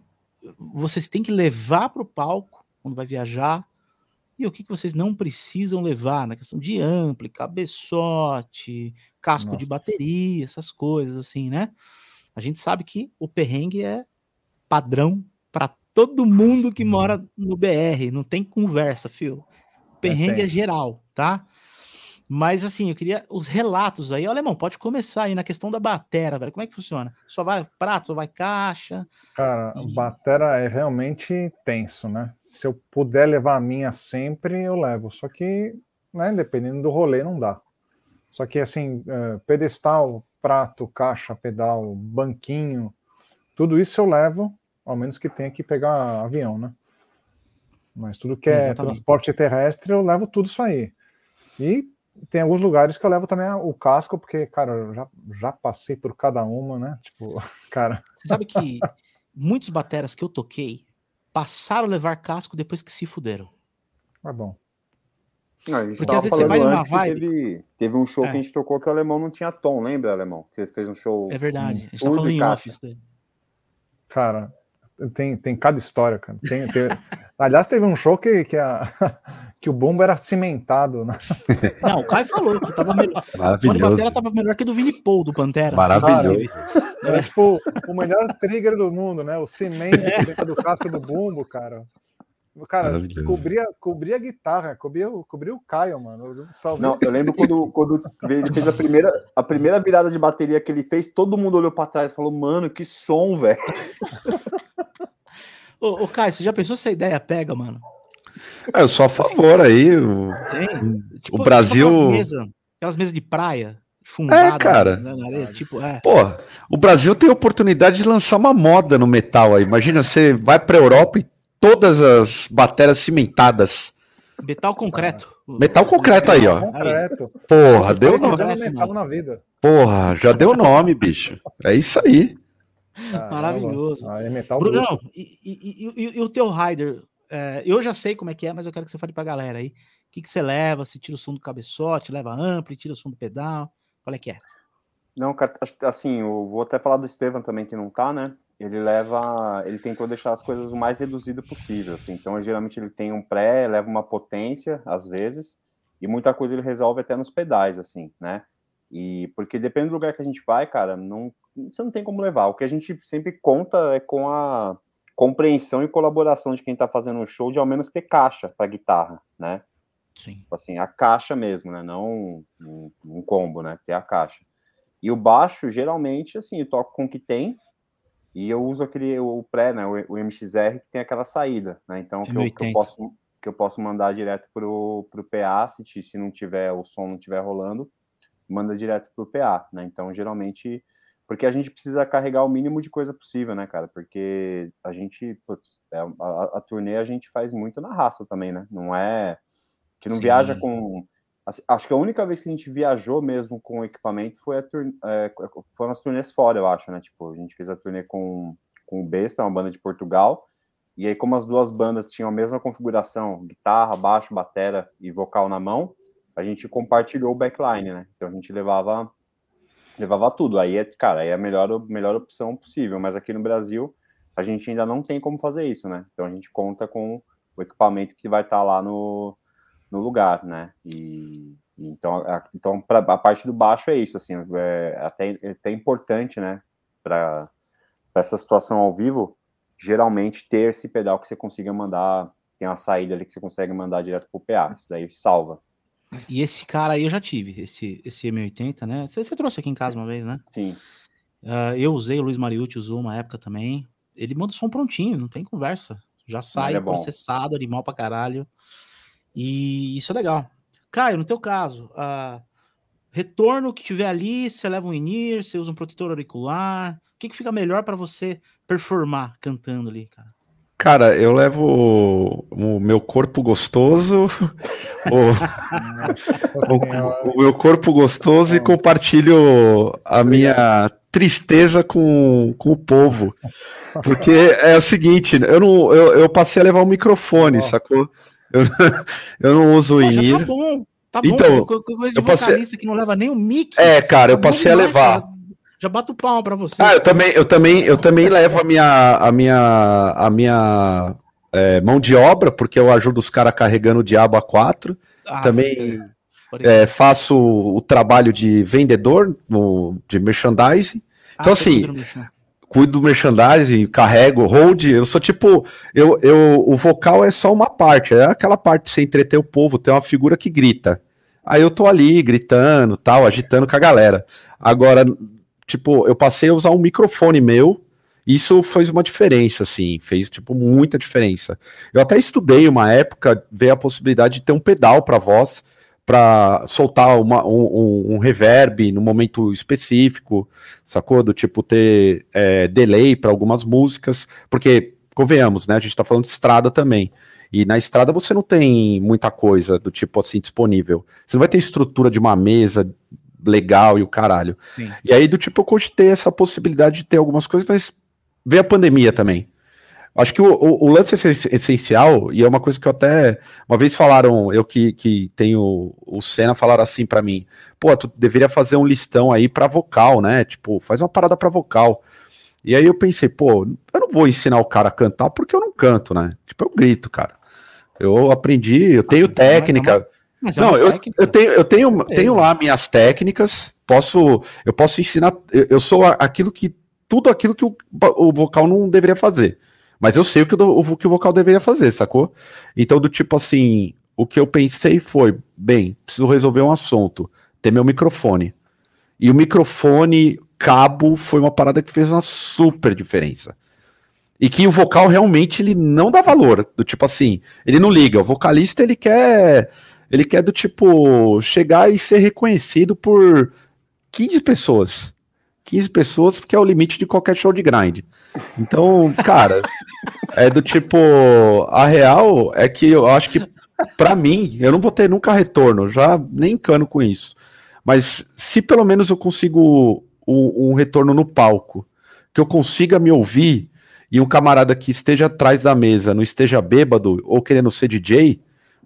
vocês têm que levar para o palco quando vai viajar e o que, que vocês não precisam levar na questão de ampli, cabeçote, casco Nossa. de bateria, essas coisas assim, né? A gente sabe que o perrengue é padrão para todo mundo que mora uhum. no BR, não tem conversa, fio. É perrengue é geral, tá? Mas assim, eu queria os relatos aí. Olha, irmão, pode começar aí na questão da batera, velho. Como é que funciona? Só vai prato, só vai caixa? Cara, e... batera é realmente tenso, né? Se eu puder levar a minha sempre, eu levo. Só que, né, dependendo do rolê, não dá. Só que assim, é, pedestal, prato, caixa, pedal, banquinho, tudo isso eu levo, ao menos que tenha que pegar avião, né? Mas tudo que é Exatamente. transporte terrestre, eu levo tudo isso aí. E tem alguns lugares que eu levo também o casco, porque, cara, eu já, já passei por cada uma, né? Tipo, cara. Você sabe que muitos bateras que eu toquei passaram a levar casco depois que se fuderam. É bom. Não, Porque às vezes você vai numa vibe. Teve, teve um show é. que a gente tocou que o alemão não tinha tom, lembra, alemão? Você fez um show. É verdade. A gente tá falando em office. Cara, tem, tem cada história, cara. Tem, tem... Aliás, teve um show que, que, a, que o bombo era cimentado. Né? Não, o Caio falou que tava melhor. Maravilhoso. O Pantera tava melhor que do Vini Paul do Pantera. Maravilhoso. Cara, era tipo o melhor trigger do mundo, né? O cimento dentro do casco do bombo, cara. Cara, cobria, cobria a guitarra, cobria, cobria o Caio, mano. Eu Não, eu lembro quando, quando ele fez a primeira, a primeira virada de bateria que ele fez, todo mundo olhou para trás e falou, mano, que som, velho. Ô, ô, Caio, você já pensou se a ideia pega, mano? É, eu sou a favor aí. O, tipo, o Brasil. Aquelas mesas, aquelas mesas de praia. Chumbadas, é, cara. Né, areia, tipo, é. Pô, o Brasil tem a oportunidade de lançar uma moda no metal aí. Imagina, você vai pra Europa e todas as baterias cimentadas. Metal concreto. Metal concreto aí, ó. Concreto. Porra, deu nome. Metal na vida. Porra, já deu nome, bicho. É isso aí. Caramba. Maravilhoso. Ah, é metal Brunão, e, e, e, e, o teu rider? É, eu já sei como é que é, mas eu quero que você fale pra galera aí. O que, que você leva? Se tira o som do cabeçote, leva ampli, tira o som do pedal? Qual é que é? Não, assim, eu vou até falar do Estevam também, que não tá, né? ele leva, ele tentou deixar as coisas o mais reduzido possível. Assim. Então, geralmente ele tem um pré, leva uma potência às vezes, e muita coisa ele resolve até nos pedais, assim, né? E porque depende do lugar que a gente vai, cara, não, você não tem como levar. O que a gente sempre conta é com a compreensão e colaboração de quem está fazendo um show de ao menos ter caixa para guitarra, né? Sim. Tipo assim, a caixa mesmo, né? Não um, um, combo, né? Ter a caixa. E o baixo, geralmente, assim, eu toco com o que tem e eu uso aquele, o pré, né? O, o MXR que tem aquela saída, né? Então, que eu, que eu, posso, que eu posso mandar direto pro, pro PA, se, se não tiver, o som não tiver rolando, manda direto pro PA, né? Então, geralmente porque a gente precisa carregar o mínimo de coisa possível, né, cara? Porque a gente, putz, é, a, a, turnê a gente faz muito na raça também, né? Não é. A gente não Sim. viaja com. Assim, acho que a única vez que a gente viajou mesmo com equipamento foi a turne, é, foram as turnês fora, eu acho, né? Tipo, a gente fez a turnê com, com o Besta, uma banda de Portugal. E aí, como as duas bandas tinham a mesma configuração, guitarra, baixo, batera e vocal na mão, a gente compartilhou o backline, né? Então a gente levava levava tudo. Aí é, cara, aí é a melhor, melhor opção possível. Mas aqui no Brasil, a gente ainda não tem como fazer isso, né? Então a gente conta com o equipamento que vai estar tá lá no, no lugar, né? E então, a, então pra, a parte do baixo é isso, assim, é até, é até importante, né? Para essa situação ao vivo, geralmente ter esse pedal que você consiga mandar, tem uma saída ali que você consegue mandar direto pro PA, isso daí salva. E esse cara aí eu já tive, esse, esse M80, né? Você, você trouxe aqui em casa uma vez, né? Sim. Uh, eu usei, o Luiz Mariucci usou uma época também. Ele manda o som prontinho, não tem conversa. Já sai é processado, animal pra caralho. E isso é legal. Caio, no teu caso, uh, retorno que tiver ali, você leva um in você usa um protetor auricular. O que, que fica melhor para você performar cantando ali, cara? Cara, eu levo o, meu corpo gostoso, o, o, o, meu corpo gostoso e compartilho a minha tristeza com, com o povo. Porque é o seguinte, eu, não, eu, eu passei a levar o microfone, Nossa. sacou? Eu, eu não uso o INIR. Tá bom, tá bom. Então, eu passei... que não leva nem o mic. É, cara, eu tá passei a levar. Já bato palma para você. Ah, eu também, eu também, eu também levo a minha, a minha, a minha é, mão de obra, porque eu ajudo os caras carregando o Diabo A4. Ah, também é, faço o trabalho de vendedor no, de merchandising. Ah, então, assim, cuido do merchandising, carrego, hold. Eu sou tipo. Eu, eu, o vocal é só uma parte, é aquela parte de você entreter o povo, tem uma figura que grita. Aí eu tô ali gritando, tal, agitando com a galera. Agora, tipo, eu passei a usar um microfone meu. Isso fez uma diferença, assim, fez, tipo, muita diferença. Eu até estudei uma época, veio a possibilidade de ter um pedal para voz, para soltar uma, um, um, reverb no momento específico, sacou? Do tipo ter é, delay para algumas músicas, porque, convenhamos, né? A gente tá falando de estrada também. E na estrada você não tem muita coisa do tipo assim disponível. Você não vai ter estrutura de uma mesa legal e o caralho. Sim. E aí, do tipo, eu cogitei essa possibilidade de ter algumas coisas, mas veio a pandemia também. Acho que o, o, o, lance essencial, e é uma coisa que eu até. Uma vez falaram, eu que, que tenho o Senna, falaram assim para mim: pô, tu deveria fazer um listão aí pra vocal, né? Tipo, faz uma parada pra vocal. E aí eu pensei, pô, eu não vou ensinar o cara a cantar porque eu não canto, né? Tipo, eu grito, cara. Eu aprendi, eu tenho ah, técnica. Mas é não, eu, eu, tenho, eu tenho, é. tenho lá minhas técnicas, posso, eu posso ensinar, eu, eu sou aquilo que, tudo aquilo que o, o, vocal não deveria fazer. Mas eu sei o que o, o que o vocal deveria fazer, sacou? Então, do tipo assim, o que eu pensei foi, bem, preciso resolver um assunto, ter meu microfone. E o microfone, cabo, foi uma parada que fez uma super diferença. E que o vocal realmente ele não dá valor, do tipo assim, ele não liga, o vocalista ele quer ele quer do tipo chegar e ser reconhecido por 15 pessoas. 15 pessoas, porque é o limite de qualquer show de grind. Então, cara, é do tipo. A real é que eu acho que, para mim, eu não vou ter nunca retorno, já nem encano com isso. Mas se pelo menos eu consigo um, um retorno no palco, que eu consiga me ouvir e um camarada que esteja atrás da mesa não esteja bêbado ou querendo ser DJ,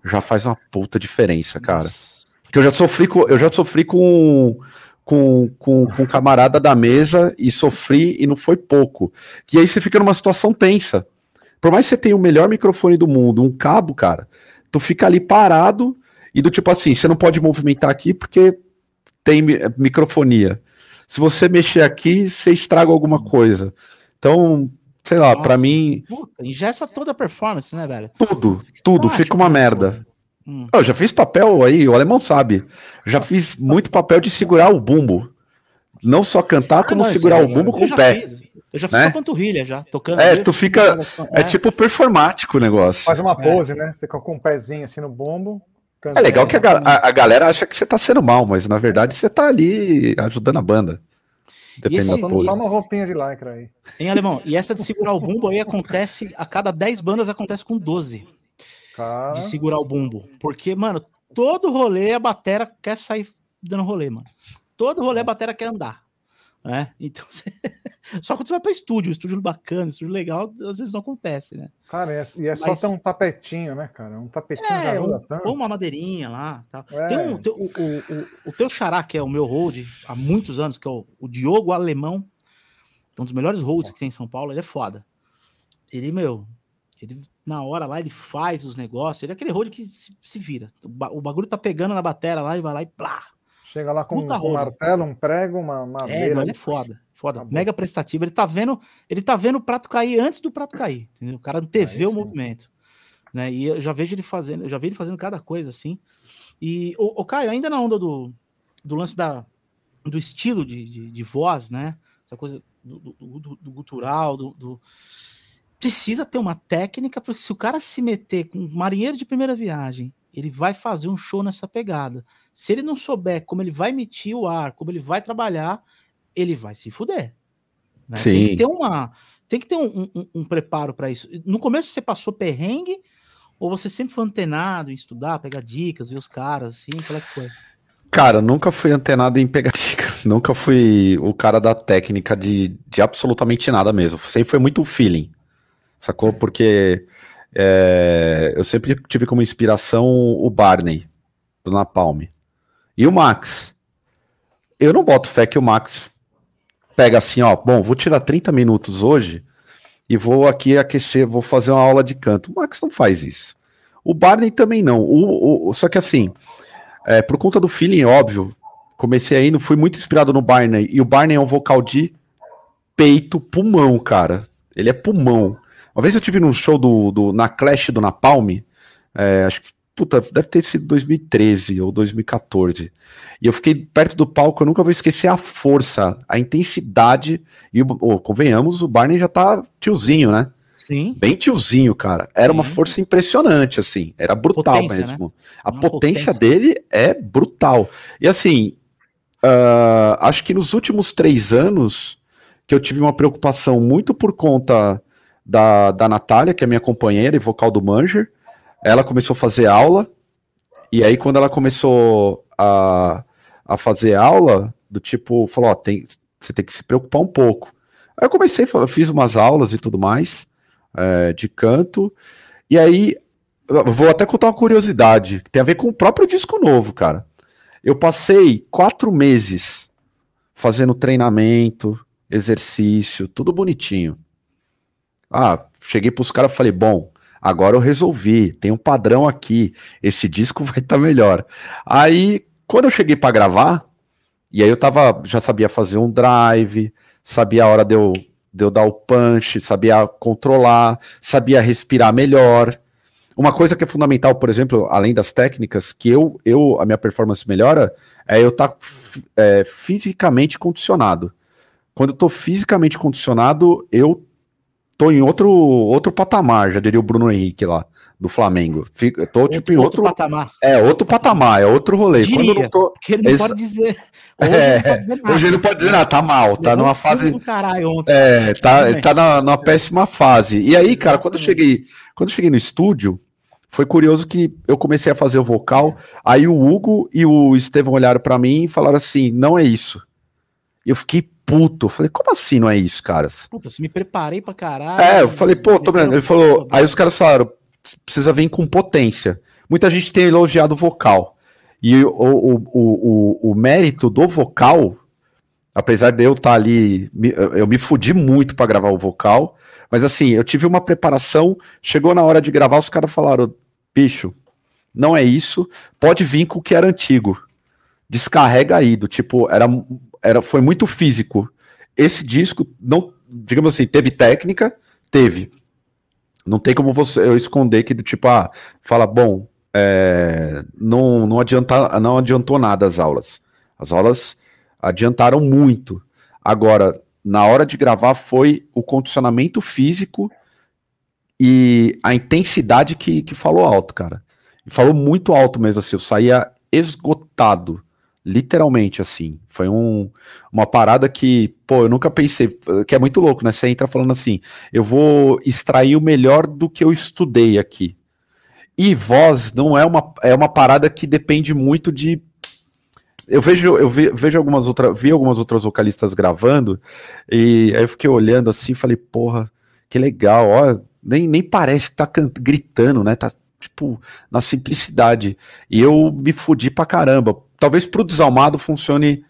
já faz uma puta diferença, cara. Nossa. Porque eu já sofri com, eu já sofri com, com, com, com um camarada da mesa e sofri e não foi pouco. E aí você fica numa situação tensa. Por mais que você tenha o melhor microfone do mundo, um cabo, cara, tu fica ali parado e do tipo assim, você não pode movimentar aqui porque tem microfonia. Se você mexer aqui, você estraga alguma coisa. Então, sei lá, para mim. Puta, ingessa toda a performance, né, velho? Tudo, tudo, fica uma merda. Hum. Eu já fiz papel aí, o alemão sabe. Já fiz muito papel de segurar o bumbo. Não só cantar, como não, segurar o bumbo com o pé. Fiz. Eu já fiz né? a panturrilha, já, tocando. É, tu fica. É, é, tipo performático o negócio. Faz uma pose, é. né? Fica com o um pezinho assim no bumbo. É legal que a, a, a, galera acha que você tá sendo mal, mas na verdade você tá ali ajudando a banda. Dependendo esse, da pose. Só uma roupinha de lycra aí. Em alemão, e essa de segurar o bumbo aí acontece, a cada 10 bandas acontece com 12. Cara. De segurar o bumbo. Porque, mano, todo rolê a batera quer sair dando rolê, mano. Todo rolê a batera quer andar. Né? Então, você... só quando você vai para estúdio, estúdio bacana, estúdio legal, às vezes não acontece, né? Cara, é, e é Mas... só ter um tapetinho, né, cara? Um tapetinho é, já um, tanto. Ou uma madeirinha lá. Tal. É. Tem um, o, o, o, o teu xará, que é o meu hold há muitos anos, que é o, o Diogo Alemão, um dos melhores holds que tem em São Paulo, ele é foda. Ele, meu, ele na hora lá, ele faz os negócios, ele é aquele hold que se, se vira. O bagulho tá pegando na bateria lá e vai lá e plá, Chega lá com, um martelo, um prego, uma madeira. É, ele é foda. Foda. Tá Mega prestativo. Ele tá vendo, ele tá vendo o prato cair antes do prato cair. Entendeu? O cara antevê o movimento. Né? E eu já vejo ele fazendo, eu já vi ele fazendo cada coisa assim. E o, o Caio, ainda na onda do, do lance da, do estilo de, de, de voz, né? Essa coisa do, do, do, do gutural, do, Precisa ter uma técnica, porque se o cara se meter com um marinheiro de primeira viagem, ele vai fazer um show nessa pegada. Se ele não souber como ele vai emitir o ar, como ele vai trabalhar, ele vai se fuder. Né? Sim. Tem que ter uma, tem que ter um, um, um preparo para isso. No começo você passou perrengue ou você sempre foi antenado em estudar, pegar dicas, ver os caras assim, qual é que foi? Cara, nunca fui antenado em pegar dicas, nunca fui o cara da técnica de, de absolutamente nada mesmo. Sempre foi muito feeling, sacou? Porque é, eu sempre tive como inspiração o Barney, do Napalm. E o Max? Eu não boto fé que o Max pega assim, ó, bom, vou tirar 30 minutos hoje e vou aqui aquecer, vou fazer uma aula de canto. O Max não faz isso. O Barney também não. O, o só que assim, é, por conta do feeling, óbvio, comecei aí, não fui muito inspirado no Barney. E o Barney é um vocal de peito, pulmão, cara. Ele é pulmão. Uma vez eu tive num show do, do na Clash do Napalm, é, acho que puta, deve ter sido 2013 ou 2014. E eu fiquei perto do palco, eu nunca vou esquecer a força, a intensidade. E, oh, convenhamos, o Barney já tá tiozinho, né? Sim. Bem tiozinho, cara. Era Sim. uma força impressionante, assim. Era brutal potência, mesmo. Né? A potência, potência, dele é brutal. E assim, uh, acho que nos últimos três anos que eu tive uma preocupação muito por conta da, da Natália, que é minha companheira e vocal do Manger, ela começou a fazer aula, e aí quando ela começou a, a fazer aula, do tipo, falou, ó, tem, você tem que se preocupar um pouco. Aí eu comecei, fiz umas aulas e tudo mais, é, de canto, e aí, vou até contar uma curiosidade, que tem a ver com o próprio disco novo, cara. Eu passei quatro meses fazendo treinamento, exercício, tudo bonitinho. Ah, cheguei pros caras e falei, bom, Agora eu resolvi, tem um padrão aqui, esse disco vai estar tá melhor. Aí, quando eu cheguei para gravar, e aí eu tava, já sabia fazer um drive, sabia a hora de eu, de eu dar o punch, sabia controlar, sabia respirar melhor. Uma coisa que é fundamental, por exemplo, além das técnicas, que eu, eu a minha performance melhora, é eu estar tá, é, fisicamente condicionado. Quando eu tô fisicamente condicionado, eu tô em outro, outro patamar, já diria o Bruno Henrique lá, do Flamengo. Fico, tô outro, tipo em outro, outro, patamar. É, outro patamar, é outro rolê. Diria, Quando eu não tô. Porque ele não pode dizer. Hoje, é, não pode dizer nada. hoje ele não pode dizer nada, tá mal, tá numa fase. É, tá, tá na, numa péssima fase. E aí, cara, quando eu cheguei, quando eu cheguei no estúdio, foi curioso que eu comecei a fazer o vocal, aí o Hugo e o Estevão olharam para mim e falaram assim: não é isso. E eu fiquei puto. Eu falei, como assim não é isso, caras? Puta, se me preparei pra caralho. É, eu falei, pô, tô vendo. Ele falou, aí os caras falaram, precisa vir com potência. Muita gente tem elogiado o vocal. E o, o, o, o, o mérito do vocal, apesar de eu estar tá ali, eu me fudi muito para gravar o vocal, mas assim, eu tive uma preparação, chegou na hora de gravar, os caras falaram, bicho, não é isso, pode vir com o que era antigo. descarrega aí, do tipo, era, era, foi muito físico. Esse disco, não, digamos assim, teve técnica, teve. Não tem como você eu esconder que do tipo, ah, fala, bom, é, não, não, adianta, não adiantou nada as aulas. As aulas adiantaram muito. Agora, na hora de gravar, foi o condicionamento físico e a intensidade que, que falou alto, cara. Falou muito alto mesmo, assim. Eu saía esgotado. Literalmente, assim. Foi um, uma parada que, pô, eu nunca pensei. Que é muito louco, né? Você entra falando assim: eu vou extrair o melhor do que eu estudei aqui. E voz não é uma, é uma parada que depende muito de. Eu vejo, eu vejo algumas outras, vi algumas outras vocalistas gravando, e aí eu fiquei olhando assim falei, porra, que legal, ó, nem, nem parece que tá gritando, né? Tá tipo na simplicidade. E eu me fudi pra caramba. Talvez pro desalmado funcione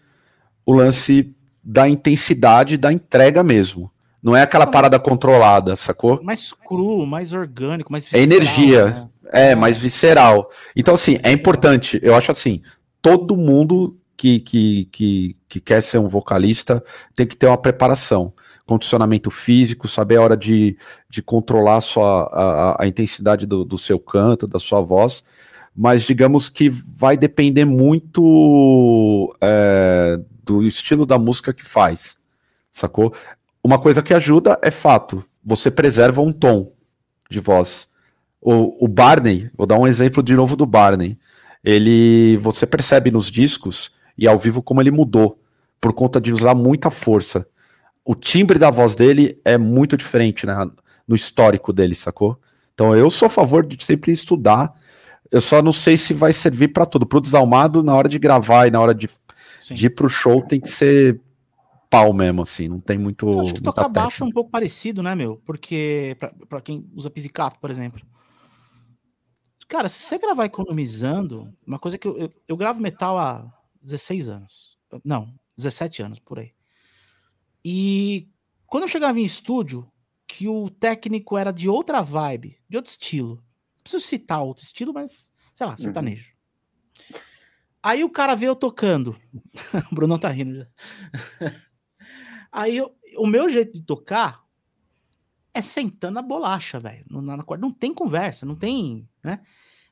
o lance da intensidade da entrega mesmo. Não é aquela parada controlada, sacou? Mais cru, mais orgânico, mais visceral, É energia. Né? É, mais visceral. Então, assim, é importante. Eu acho assim, todo mundo que, que, que, que quer ser um vocalista tem que ter uma preparação. Condicionamento físico, saber a hora de, de controlar a, sua, a, a intensidade do, do seu canto, da sua voz. Mas digamos que vai depender muito é, do estilo da música que faz, sacou? Uma coisa que ajuda é fato, você preserva um tom de voz. O, o Barney, vou dar um exemplo de novo do Barney. Ele, você percebe nos discos e ao vivo como ele mudou por conta de usar muita força. O timbre da voz dele é muito diferente né, no histórico dele, sacou? Então eu sou a favor de sempre estudar. Eu só não sei se vai servir para tudo. Pro desalmado, na hora de gravar e na hora de, de ir pro show, tem que ser pau mesmo, assim, não tem muito. Eu acho que tocar baixo é um pouco parecido, né, meu? Porque, para quem usa pizzicato, por exemplo, Cara, se você gravar economizando, uma coisa que eu, eu, eu, gravo metal há 16 anos. Não, 17 anos, por aí. E quando eu chegava em estúdio, que o técnico era de outra vibe, de outro estilo. Preciso citar outro estilo, mas, sei lá, sertanejo. Uhum. Aí o cara veio tocando. o Bruno tá rindo já. Aí eu, o meu jeito de tocar é sentando a bolacha, velho. Na, na, não tem conversa, não tem, né?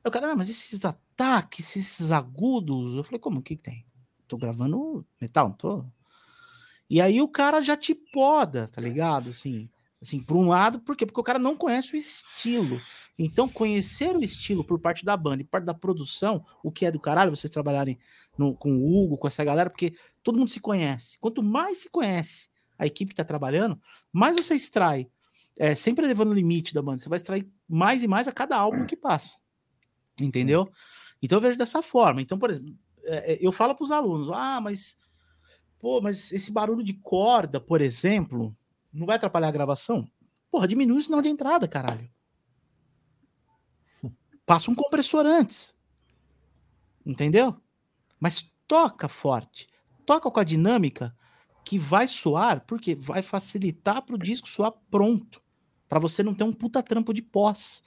Eu, cara, não, mas esses ataques, esses agudos. Eu falei, como? O que, que tem? Tô gravando metal, não tô? E aí o cara já te poda, tá ligado? Assim, assim, por um lado, por quê? Porque o cara não conhece o estilo. Então, conhecer o estilo por parte da banda e parte da produção, o que é do caralho, vocês trabalharem no, com o Hugo, com essa galera, porque todo mundo se conhece. Quanto mais se conhece a equipe que tá trabalhando, mais você extrai, é, sempre levando o limite da banda, você vai extrair mais e mais a cada álbum que passa. Entendeu? Então eu vejo dessa forma. Então, por exemplo, é, é, eu falo para os alunos: ah, mas pô, mas esse barulho de corda, por exemplo, não vai atrapalhar a gravação? Porra, diminui o sinal de entrada, caralho. Passa um compressor antes. Entendeu? Mas toca forte. Toca com a dinâmica que vai soar, porque vai facilitar para o disco soar pronto. Para você não ter um puta trampo de pós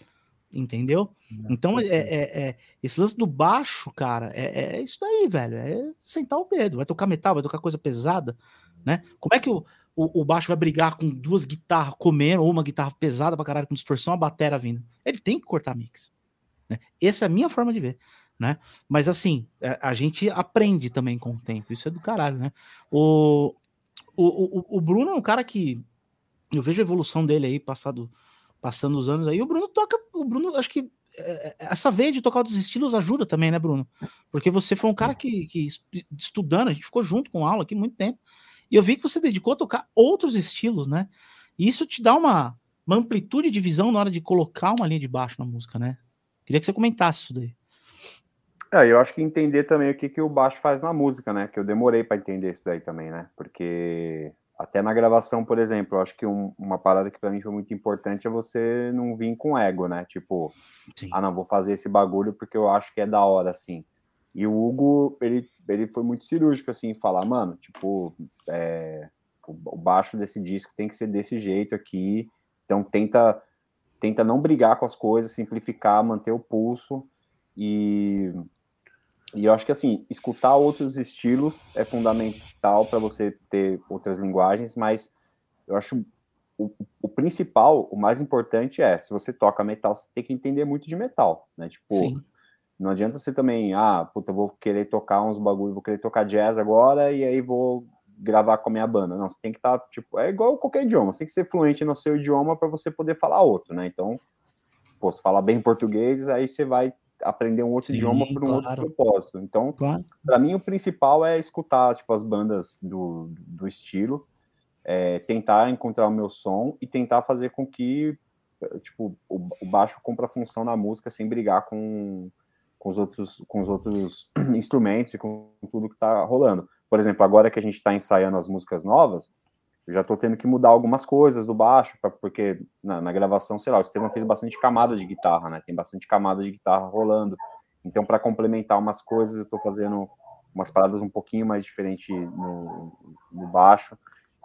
entendeu? Então, é, é, é, esse lance do baixo, cara, é, é, isso daí, velho. É sentar o dedo. Vai tocar metal, vai tocar coisa pesada, né? Como é que o, o, o baixo vai brigar com duas guitarras comendo, ou uma guitarra pesada pra caralho, com distorção, a bateria vindo? Ele tem que cortar mix. Né? Essa é a minha forma de ver. Né? Mas assim, a, é, a gente aprende também com o tempo. Isso é do caralho, né? O, o, o, o Bruno é um cara que eu vejo a evolução dele aí, passado passando os anos aí, o Bruno toca, o Bruno, acho que é, é, essa veia de tocar outros estilos ajuda também, né, Bruno? Porque você foi um cara que, que estudando, a gente ficou junto com aula aqui muito tempo, e eu vi que você dedicou a tocar outros estilos, né? E isso te dá uma, uma amplitude de visão na hora de colocar uma linha de baixo na música, né? Queria que você comentasse isso daí. É, eu acho que entender também o que, que o baixo faz na música, né? Que eu demorei para entender isso daí também, né? Porque até na gravação, por exemplo, eu acho que um, uma parada que para mim foi muito importante é você não vir com ego, né? Tipo, Sim. ah, não, vou fazer esse bagulho porque eu acho que é da hora, assim. E o Hugo, ele, ele foi muito cirúrgico, assim, em falar, mano, tipo, é, o, baixo desse disco tem que ser desse jeito aqui, então tenta, tenta não brigar com as coisas, simplificar, manter o pulso e E eu acho que assim, escutar outros estilos é fundamental para você ter outras linguagens, mas eu acho o, o, principal, o mais importante é, se você toca metal, você tem que entender muito de metal, né? Tipo, Sim. Não adianta você também, ah, puta, vou querer tocar uns bagulho, vou querer tocar jazz agora e aí vou gravar com a minha banda. Não, você tem que estar, tá, tipo, é igual qualquer idioma, você tem que ser fluente no seu idioma para você poder falar outro, né? Então, pô, se falar bem português, aí você vai aprender um outro Sim, idioma por um claro. outro propósito. Então, claro. para mim, o principal é escutar tipo, as bandas do, do estilo, é, tentar encontrar o meu som e tentar fazer com que tipo, o, o baixo cumpra a função na música sem brigar com, com, os, outros, com os outros instrumentos e com tudo que está rolando. Por exemplo, agora que a gente está ensaiando as músicas novas, eu já estou tendo que mudar algumas coisas do baixo, pra, porque na, na, gravação, sei lá, o Estevam fez bastante camada de guitarra, né? Tem bastante camada de guitarra rolando. Então, para complementar umas coisas, eu estou fazendo umas paradas um pouquinho mais diferentes no, no baixo.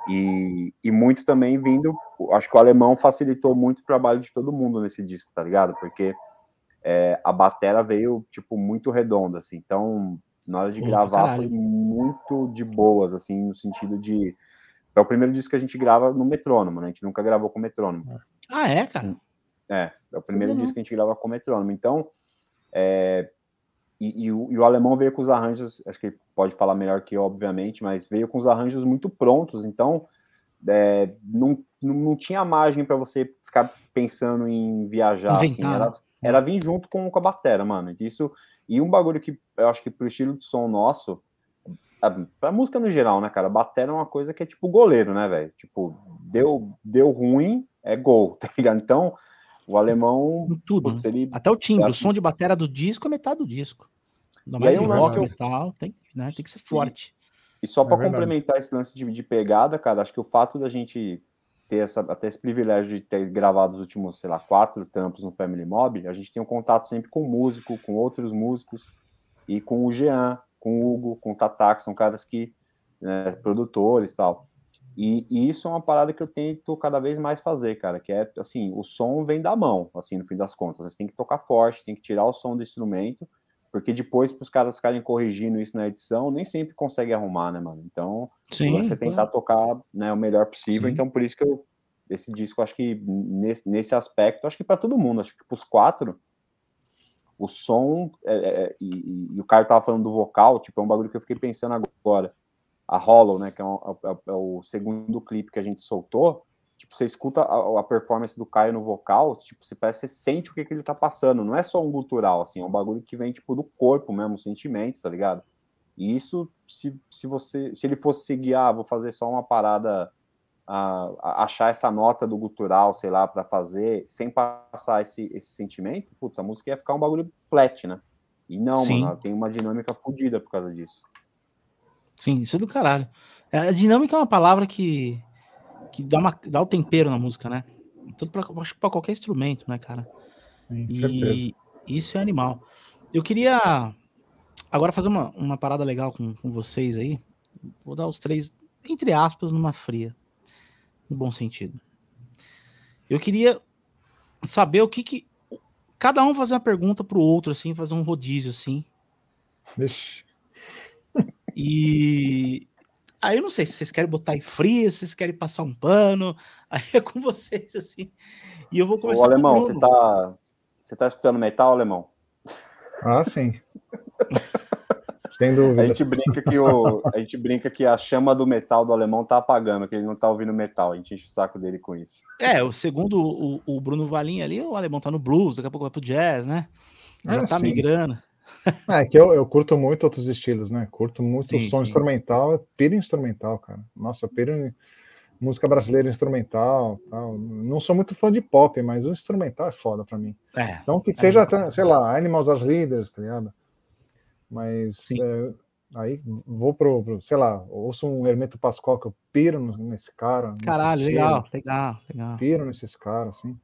E, e, muito também vindo, acho que o alemão facilitou muito o trabalho de todo mundo nesse disco, tá ligado? Porque é, a batera veio, tipo, muito redonda, assim. Então, na hora de gravar, foi muito de boas, assim, no sentido de é o primeiro disco que a gente grava no metrônomo, né? A gente nunca gravou com metrônomo. Ah, é, cara? É, é o primeiro disco que a gente grava com metrônomo. Então, é, e, e, o, e, o, alemão veio com os arranjos, acho que ele pode falar melhor que eu, obviamente, mas veio com os arranjos muito prontos, então é, não, não, não, tinha margem para você ficar pensando em viajar. Assim, era, era vir junto com, com a batera, mano. Isso, e um bagulho que eu acho que pro estilo de som nosso, pra música no geral, né, cara? Batera é uma coisa que é tipo goleiro, né, velho? Tipo, deu, deu ruim, é gol, tá ligado? Então, o alemão. Tudo. Putz, né? ele, Até o timbre, o som de batera do disco é metade do disco. Ainda mais em rock, eu... metal, tem, né, tem que ser forte. E, e só para é complementar esse lance de, de pegada, cara, acho que o fato da gente ter essa, até esse privilégio de ter gravado os últimos, sei lá, quatro tampos no Family Mob, a gente tem um contato sempre com músico, com outros músicos e com o Jean, com o Hugo, com o Tatá, que são caras que, né, produtores tal. E, e, isso é uma parada que eu tento cada vez mais fazer, cara, que é, assim, o som vem da mão, assim, no fim das contas. Você tem que tocar forte, tem que tirar o som do instrumento, porque depois, para os caras ficarem corrigindo isso na edição, nem sempre consegue arrumar, né, mano? Então, Sim, você tentar tocar né, o melhor possível. Sim. Então, por isso que eu, esse disco, acho que nesse, nesse aspecto, acho que para todo mundo, acho que para os quatro, o som, é, é, é, e, e, o Caio tava falando do vocal, tipo, é um bagulho que eu fiquei pensando agora. A Hollow, né, que é, um, é, é, é o segundo clipe que a gente soltou, tipo, você escuta a, a, performance do Caio no vocal, tipo, você parece você sente o que, que ele tá passando, não é só um gutural, assim, é um bagulho que vem, tipo, do corpo mesmo, o sentimento, tá ligado? E isso, se, se você, se ele fosse seguir, ah, vou fazer só uma parada a, a achar essa nota do gutural, sei lá, para fazer, sem passar esse, esse sentimento, putz, a música ia ficar um bagulho flat, né? E não, Sim. mano, tem uma dinâmica fodida por causa disso. Sim, isso é do caralho. É, a dinâmica é uma palavra que, que dá, uma, dá o tempero na música, né? Tanto pra, acho que pra qualquer instrumento, né, cara? Sim, e certeza. isso é animal. Eu queria agora fazer uma, uma parada legal com, com vocês aí. Vou dar os três, entre aspas, numa fria no bom sentido. Eu queria saber o que que cada um fazer uma pergunta pro outro assim, fazer um rodízio assim. Vixe. E aí eu não sei se vocês querem botar em frio, se vocês querem passar um pano, aí é com vocês assim. E eu vou começar Ô, alemão, você tá você tá escutando metal, alemão? Ah, sim. Sem dúvida. A gente brinca que o, a gente brinca que a chama do metal do alemão tá apagando, que ele não tá ouvindo metal. A gente enche o saco dele com isso. É, o segundo o, o Bruno Valim ali, o alemão tá no blues, daqui a pouco vai pro jazz, né? Já ah, tá sim. migrando. É que eu, eu curto muito outros estilos, né? Curto muito sim, o som sim. instrumental, piro instrumental, cara. Nossa, piro música brasileira instrumental, tal. Não sou muito fã de pop, mas o instrumental é foda para mim. É, então que é seja, é sei lá, Animals as Leaders, tá ligado? Mas é, aí vou pro, pro, sei lá, ouço um Hermeto Pascoal que eu piro nesse cara. Caralho, legal, legal, legal. Piro nesses caras, assim.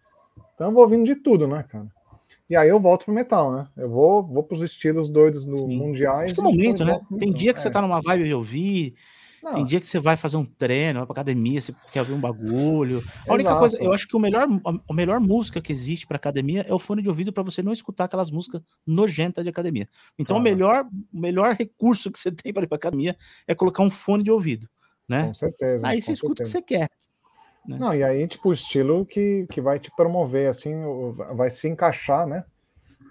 Então eu vou ouvindo de tudo, né, cara? E aí eu volto pro metal, né? Eu vou, vou pros estilos doidos do mundiais. Tem momento, né? Tem dia que é. você tá numa vibe de ouvir, Não. Tem dia que você vai fazer um treino, vai pra academia, você quer ouvir um bagulho. A única Exato. coisa, eu acho que o melhor, a melhor música que existe pra academia é o fone de ouvido para você não escutar aquelas músicas nojentas de academia. Então, o melhor, o melhor recurso que você tem para ir pra academia é colocar um fone de ouvido, né? Com certeza. Aí você escuta o que você quer. Não, e aí, tipo, o estilo que, que vai te promover, assim, vai se encaixar, né?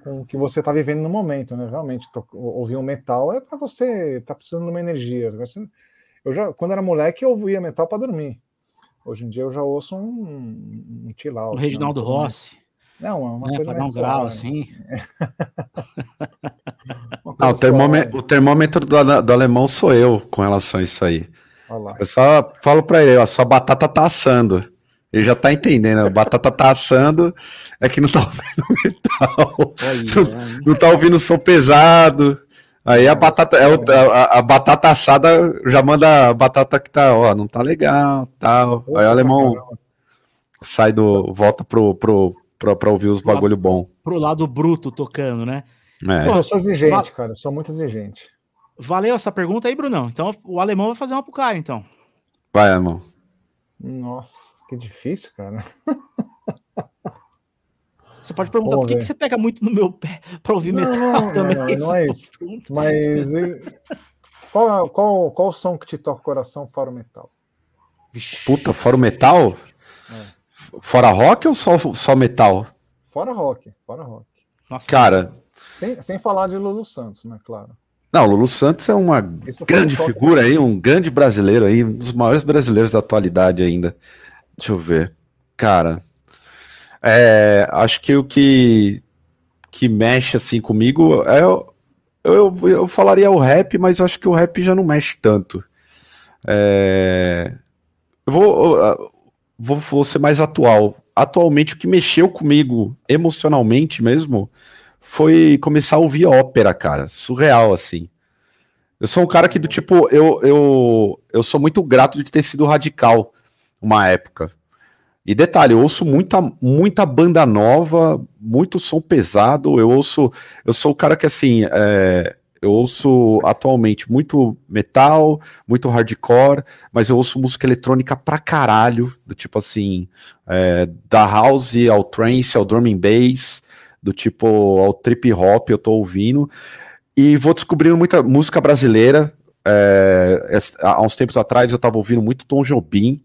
Com o que você tá vivendo no momento, né? Realmente, to- ouvir um metal é para você tá precisando de uma energia. Você- Eu já, quando era moleque, eu ouvia metal para dormir. Hoje em dia eu já ouço um, um chill out, O né? Reginaldo mais- Rossi, Não, uma né? coisa Pra dar um grau suave, assim. coisa Ah, o, termômetro, o termômetro do, do alemão sou eu com relação a isso aí. Eu só falo pra ele, ó, sua batata tá assando. Ele já tá entendendo, a batata tá assando, é que não tá ouvindo metal. Olha, Não tá ouvindo som pesado. Aí a batata, é a, a batata assada já manda a batata que tá, ó, não tá legal, tal. Aí o alemão sai do, volta pro, pro, pra, pra ouvir os bagulho bom. pro lado bruto tocando, né? É. Pô, eu sou exigente, cara. Eu sou muito exigente. Valeu essa pergunta aí, Brunão. Então o alemão vai fazer uma pro Caio, então. Vai, irmão. Nossa, que difícil, cara. Você pode perguntar por que, que você pega muito no meu pé pra ouvir Não, metal não, também? não, não é isso. Mas e- qual, qual, qual o som que te toca o coração fora o metal? Vixe. Puta, fora o metal? F- Fora rock ou só, só metal? Fora rock, fora rock. Nossa, Cara, Sem, sem falar de Lulu Santos, né? Claro. Não, Lulu Santos é uma grande um figura aí, um grande brasileiro aí, um dos maiores brasileiros da atualidade ainda. Deixa eu ver. Cara, é, acho que o que, que mexe assim comigo é. o- Eu, eu falaria o rap, mas eu acho que o rap já não mexe tanto. É, eu vou, eu vou, vou ser mais atual. Atualmente, o que mexeu comigo emocionalmente mesmo foi começar a ouvir ópera, cara. Surreal, assim. Eu sou um cara que, do tipo, eu, eu, eu sou muito grato de ter sido radical uma época. E detalhe, eu ouço muita, muita banda nova, muito som pesado. Eu ouço. Eu sou o cara que, assim, é, eu ouço atualmente muito metal, muito hardcore, mas eu ouço música eletrônica pra caralho, do tipo assim, é, da house ao trance, ao drum and bass, do tipo ao trip hop, eu tô ouvindo. E vou descobrindo muita música brasileira. É, há uns tempos atrás eu tava ouvindo muito Tom Jobim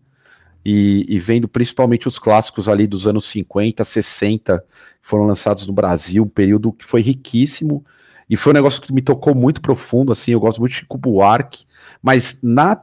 e, e vendo principalmente os clássicos ali dos anos 50, 60, que foram lançados no Brasil, um período que foi riquíssimo. E foi um negócio que me tocou muito profundo, assim, eu gosto muito de Chico Buarque, mas na,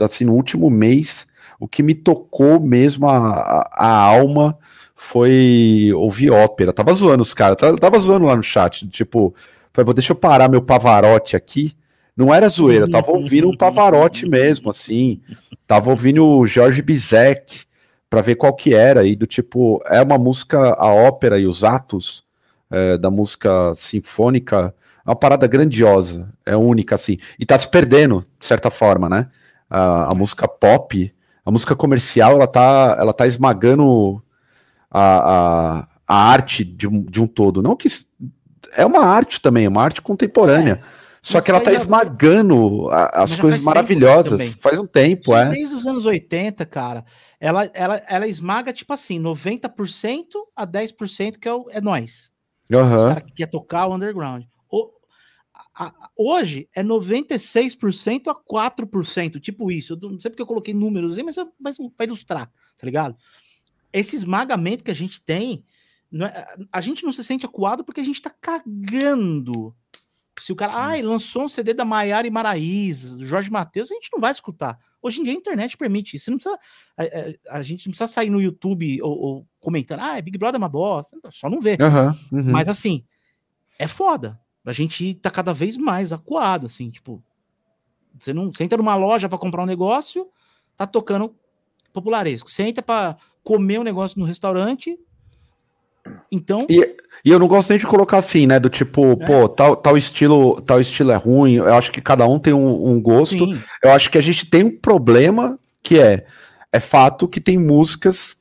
assim, no último mês, o que me tocou mesmo a, a, a alma foi ouvir ópera. Tava zoando os caras, tava, zoando lá no chat, tipo, falei, deixa eu parar meu Pavarotti aqui. Não era zoeira, tava ouvindo um Pavarotti mesmo, assim. Tava ouvindo o Jorge Bizek pra ver qual que era, e do tipo, é uma música, a ópera e os atos é, da música sinfônica, é uma parada grandiosa, é única, assim. E tá se perdendo, de certa forma, né? A, a música pop, a música comercial, ela tá, ela tá esmagando a, a, a arte de um, de um todo. Não que é uma arte também, é uma arte contemporânea. Só Mas que ela tá já- esmagando a- as já coisas faz maravilhosas. Faz um tempo, aí é. Desde os anos 80, cara, ela, ela, ela esmaga, tipo assim, 90% a 10% que é, o, é nós. Os Aham. caras que quer tocar o underground. O- a- a- hoje é 96% a 4%, tipo isso. Eu não sei porque eu coloquei números aí, mas, é- mas para ilustrar, tá ligado? Esse esmagamento que a gente tem, é- a gente não se sente acuado porque a gente tá cagando. Se o cara, ai, lançou um CD da Maiara e Maraíza, do Jorge Matheus, a gente não vai escutar. Hoje em dia a internet permite isso. Você não precisa, a, a- a gente não precisa sair no YouTube ou, ou comentando, ah, Big Brother é uma bosta. Só não vê. Aham. uhum. Mas assim, é foda. A gente tá cada vez mais acuado, assim, tipo. Você não você entra numa loja para comprar um negócio, tá tocando popularesco. Você entra pra comer um negócio no restaurante. Então, E, e eu não gosto nem de colocar assim, né? Do tipo, pô, tal, tal, estilo, tal estilo é ruim. Eu acho que cada um tem um, um gosto. sim, Eu acho que a gente tem um problema que é, é fato que tem músicas,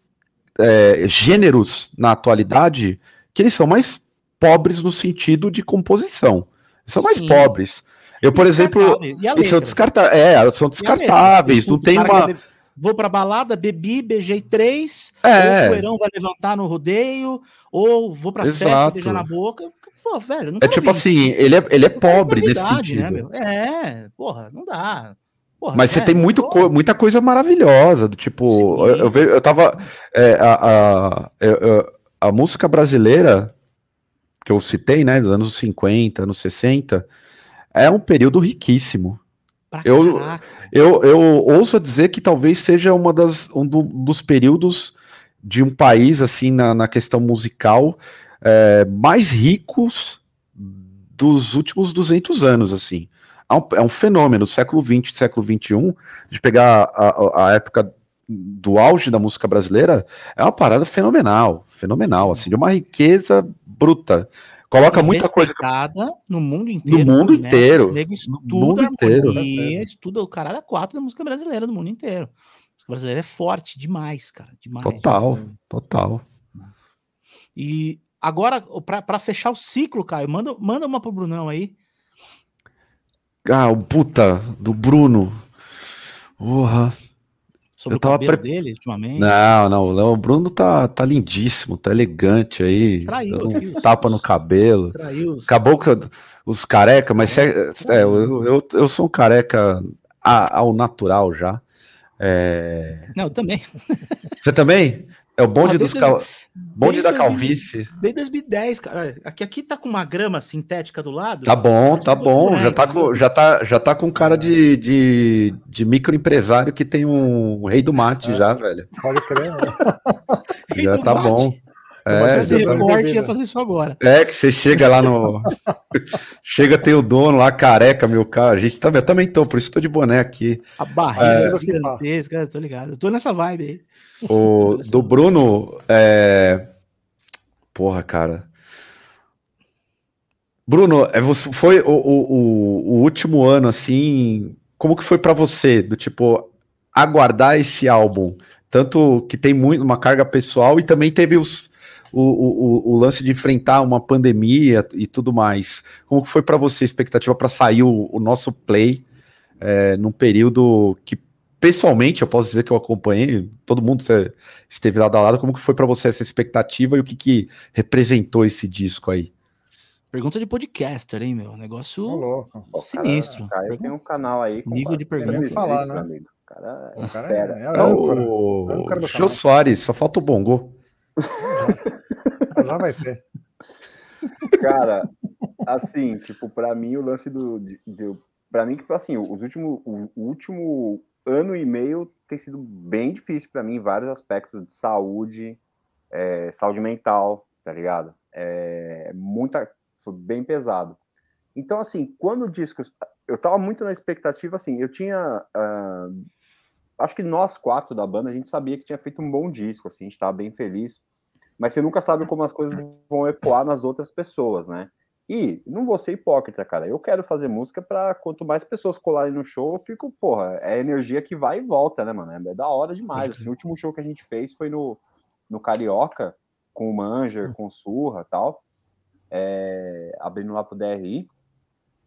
é, gêneros na atualidade, que eles são mais pobres no sentido de composição. Eles são mais Sim. pobres. Eu, por exemplo, e são descartáveis. É, são descartáveis. Não tem uma. Vou pra balada, bebi, beijei três. É. Ou o poeirão vai levantar no rodeio, ou vou pra Exato. festa beijar na boca. Pô, velho, não É tipo assim, isso. ele é, ele é pobre nesse Qualidade, sentido. né, meu? É, porra, não dá. Porra, Mas você né? tem muito co- muita coisa maravilhosa, do tipo, Sim. eu, eu, eu tava. é, a, a, a música brasileira, que eu citei, né, dos anos 50, anos 60, é um período riquíssimo. Eu-. Eu, eu ouso dizer que talvez seja uma das, um do- dos períodos de um país, assim, na, na questão musical, é, mais ricos dos últimos 200 anos, assim. É um, é um fenômeno, século XX, século XXI, de pegar a, a- a época do auge da música brasileira, é uma parada fenomenal, fenomenal, assim, de uma riqueza bruta. Coloca muita coisa no mundo inteiro. mundo né? inteiro. Nego No estuda mundo inteiro. harmonia, estuda o caralho a quatro da música brasileira no mundo inteiro. A música brasileira é forte demais, cara. Demais. total, total. E agora, pra fechar o ciclo, Caio, manda, manda uma pro Brunão aí. Ah, o puta do Bruno. Porra. Sobre Eu o tava cabelo pre- dele, ultimamente. Não, não, o Bruno tá, tá lindíssimo, tá elegante aí. Traiu um tapa no cabelo. Traiu os- Acabou com os careca, mas é, é, eu, eu, eu sou um careca ao natural já. É, Não, também. Você também? É o bonde Ah, dos cal... bonde da calvície. Desde 2010, cara. Aqui, aqui tá com uma grama sintética do lado. Tá bom, tá bom. Já tá né? com, já tá, já tá com cara de, de, de microempresário que tem um rei do mate já, velho. Pode crer, né? Rei Já do tá mate. bom. É, fazer tá- Recorte ia fazer isso agora. é que você chega lá no. chega, tem o dono lá, careca, meu cara. A gente também, eu também tô, por isso tô de boné aqui. A barriga É. gigantesca, tô ligado. Eu tô nessa vibe aí. O do Bruno, é... porra, cara. Bruno, é foi o, o, o- último ano assim, como que foi pra você, do tipo aguardar esse álbum, tanto que tem muito uma carga pessoal e também teve os o, o, o- o lance de enfrentar uma pandemia e tudo mais. Como que foi pra você a expectativa pra sair o, o nosso play é, num período que pessoalmente eu posso dizer que eu acompanhei, todo mundo esteve lado a lado, como que foi pra você essa expectativa e o que que representou esse disco aí? Pergunta de podcaster, hein, meu? Negócio Ô, louco. Pô, o sinistro. Cara, cara tem um canal aí. com Nível de pergunta. 300 Falar, né? O cara é O cara fera. é, é É âncora. o âncora do Jô. Soares, só falta o bongo. Já vai ter. Cara, assim, tipo, pra mim o lance do. Pra mim, que foi assim, os últimos, o, último ano e meio tem sido bem difícil pra mim em vários aspectos de saúde, é, saúde mental, tá ligado? É, muita. Foi bem pesado. Então, assim, quando o disco. Eu tava muito na expectativa, assim, eu tinha. ah, acho que nós quatro da banda, a gente sabia que tinha feito um bom disco, assim, a gente tava bem feliz mas você nunca sabe como as coisas vão ecoar nas outras pessoas, né? E não vou ser hipócrita, cara. Eu quero fazer música para quanto mais pessoas colarem no show, eu fico, porra, é energia que vai e volta, né, mano? É da hora demais. Assim, o último show que a gente fez foi no, no Carioca, com o Manger, com o Surra tal, é, abrindo lá pro DRI.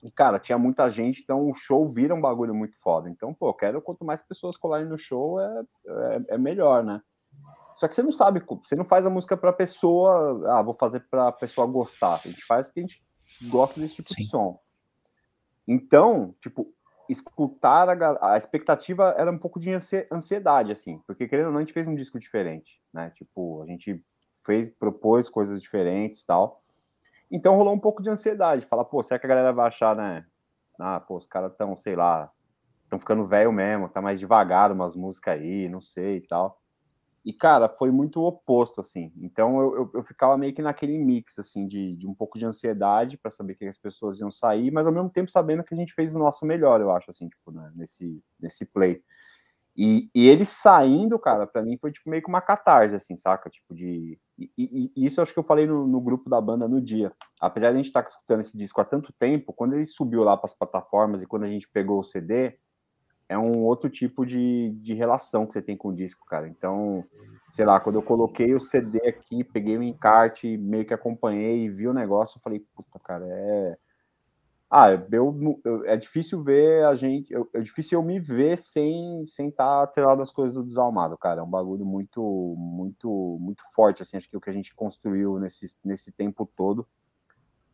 E, cara, tinha muita gente, então o show vira um bagulho muito foda. Então, pô, quero quanto mais pessoas colarem no show, é, é, é melhor, né? Só que você não sabe, você não faz a música pra pessoa, ah, vou fazer pra pessoa gostar. A gente faz porque a gente gosta desse tipo Sim. de som. Então, tipo, escutar a, a expectativa era um pouco de ansie- ansiedade, assim, porque querendo ou não, a gente fez um disco diferente, né? Tipo, a gente fez, propôs coisas diferentes tal. Então rolou um pouco de ansiedade, falar, pô, será que a galera vai achar, né? Ah, pô, os caras tão, sei lá, estão ficando velho mesmo, tá mais devagar umas músicas aí, não sei e tal. E, cara, foi muito oposto, assim. Então eu, eu, eu ficava meio que naquele mix, assim, de, de um pouco de ansiedade para saber que as pessoas iam sair, mas ao mesmo tempo sabendo que a gente fez o nosso melhor, eu acho, assim, tipo, né, nesse, nesse play. E, e ele saindo, cara, para mim foi tipo meio que uma catarse, assim, saca? Tipo de. E, e- e isso acho que eu falei no, no grupo da banda no dia. Apesar de a gente estar escutando esse disco há tanto tempo, quando ele subiu lá para as plataformas e quando a gente pegou o CD, é um outro tipo de, de relação que você tem com o disco, cara. Então, sei lá, quando eu coloquei o CD aqui, peguei o encarte, meio que acompanhei e vi o negócio, eu falei, puta, cara, é. Ah, eu, eu, é difícil ver a gente. Eu, é difícil eu me ver sem sem estar tá atrelado às coisas do desalmado, cara. É um bagulho muito, muito, muito forte, assim. Acho que o que a gente construiu nesse, nesse tempo todo.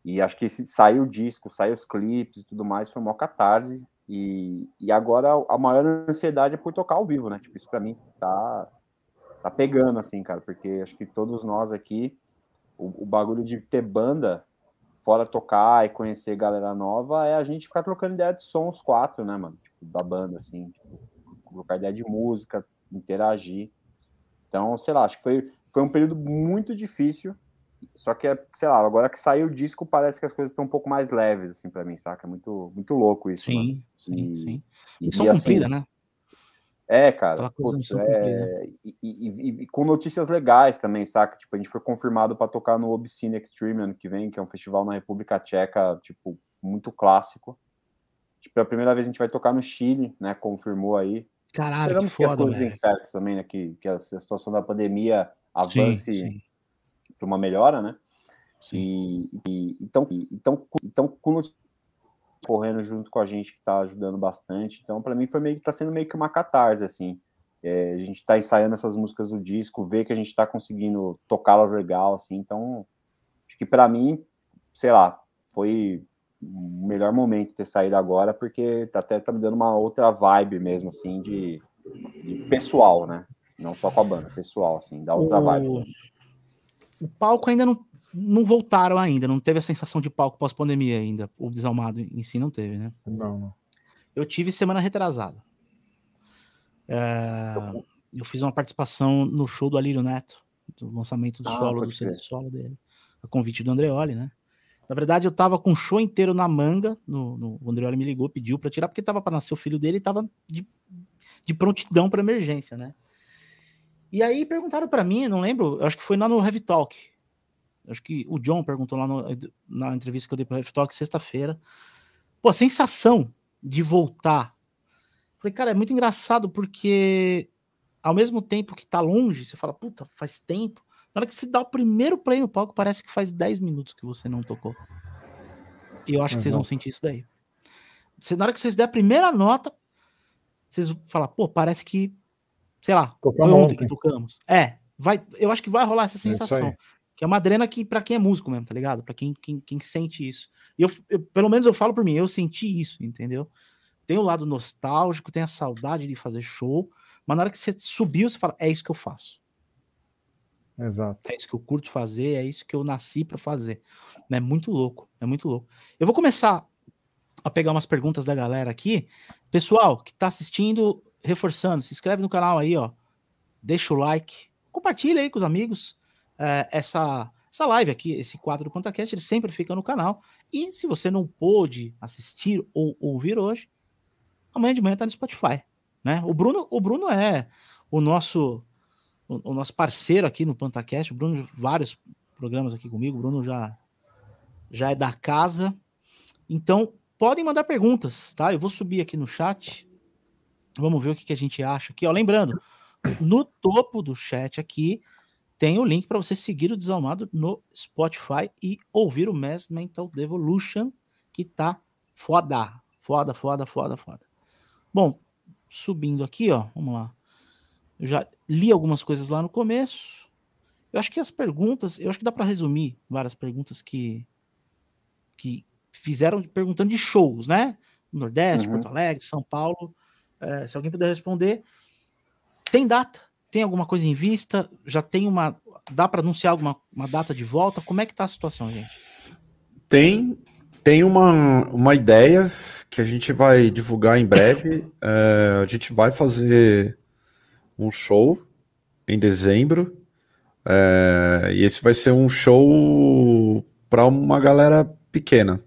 E acho que saiu o disco, saiu os clipes e tudo mais, foi uma catarse. E, e agora a maior ansiedade é por tocar ao vivo, né? Tipo, isso pra mim tá, tá pegando, assim, cara, porque acho que todos nós aqui, o, o bagulho de ter banda fora tocar e conhecer galera nova, é a gente ficar trocando ideia de som os quatro, né, mano? Tipo, da banda, assim, tipo, trocar ideia de música, interagir. Então, sei lá, acho que foi, foi um período muito difícil. Só que, é, sei lá, agora que saiu o disco, parece que as coisas estão um pouco mais leves, assim, para mim, saca? É muito, muito louco isso. Sim, mano. sim, e, sim. E, e assim, né? É, cara, putz, é, e, e, e, com notícias legais também, saca? Tipo, a gente foi confirmado para tocar no Obscene Extreme ano que vem, que é um festival na República Tcheca, tipo, muito clássico. Tipo, pela primeira vez a gente vai tocar no Chile, né? Confirmou aí. Caralho, Esperamos que, foda, que as coisas deem certo também, né? Que, que a, situação da pandemia avance para uma melhora, né? Sim. E, então, então, então, com notícias correndo junto com a gente que está ajudando bastante. Então, para mim foi meio que está sendo meio que uma catarse assim. É, a gente está ensaiando essas músicas do disco, ver que a gente está conseguindo tocá-las legal, assim. Então, acho que para mim, sei lá, foi o melhor momento ter saído agora, porque tá até tá me dando uma outra vibe mesmo, assim, de, de pessoal, né? Não só com a banda, pessoal, assim, dá outra o... vibe. O palco ainda não não voltaram ainda, não teve a sensação de palco pós-pandemia ainda. O Desalmado em si não teve, né? Não, não. Eu tive semana retrasada. É, eu fiz uma participação no show do Alírio Neto, do lançamento do ah, solo, do CD solo dele, a convite do Andreoli, né? Na verdade, eu tava com o show inteiro na manga. No, no, o Andreoli me ligou, pediu para tirar, porque tava para nascer o filho dele e tava de, de prontidão para emergência, né? E aí perguntaram para mim, não lembro, acho que foi lá no Heavy Talk, Acho que o John perguntou lá no, na entrevista que eu dei para o Talk sexta-feira. Pô, a sensação de voltar. Falei, cara, é muito engraçado porque ao mesmo tempo que tá longe, você fala, puta, faz tempo. Na hora que você dá o primeiro play no palco, parece que faz 10 minutos que você não tocou. E eu acho uhum. que vocês vão sentir isso daí. Você, na hora que vocês der a primeira nota, vocês vão falar, pô, parece que, sei lá, foi ontem, ontem que tocamos. É, vai, eu acho que vai rolar essa é sensação. É que é uma adrena que, para quem é músico mesmo, tá ligado? Para quem, quem, quem sente isso. E eu, eu, pelo menos eu falo por mim, eu senti isso, entendeu? Tem o lado nostálgico, tem a saudade de fazer show, mas na hora que você subiu, você fala, é isso que eu faço. Exato. É isso que eu curto fazer, é isso que eu nasci para fazer. É muito louco, é muito louco. Eu vou começar a pegar umas perguntas da galera aqui. Pessoal que tá assistindo, reforçando, se inscreve no canal aí, ó. Deixa o like, compartilha aí com os amigos é, essa, essa live aqui, esse quadro do PantaCast, ele sempre fica no canal. E se você não pôde assistir ou ouvir hoje, amanhã de manhã tá no Spotify. Né? O, Bruno, o Bruno é o nosso o, o nosso parceiro aqui no PantaCast. O Bruno, vários programas aqui comigo. O Bruno já, já é da casa. Então, podem mandar perguntas, tá? Eu vou subir aqui no chat. Vamos ver o que, que a gente acha aqui. Ó, lembrando, no topo do chat aqui tem o link para você seguir o Desalmado no Spotify e ouvir o Mass Mental Devolution, que tá foda. Foda, foda, foda, foda. Bom, subindo aqui, ó, vamos lá. Eu já li algumas coisas lá no começo. Eu acho que as perguntas, eu acho que dá para resumir várias perguntas que que fizeram perguntando de shows, né? Nordeste, uhum. Porto Alegre, São Paulo. É, se alguém puder responder, tem data tem alguma coisa em vista? Já tem uma. Dá para anunciar alguma uma data de volta? Como é que tá a situação, gente? Tem, tem uma, uma ideia que a gente vai divulgar em breve. É, a gente vai fazer um show em dezembro. É, e esse vai ser um show para uma galera pequena.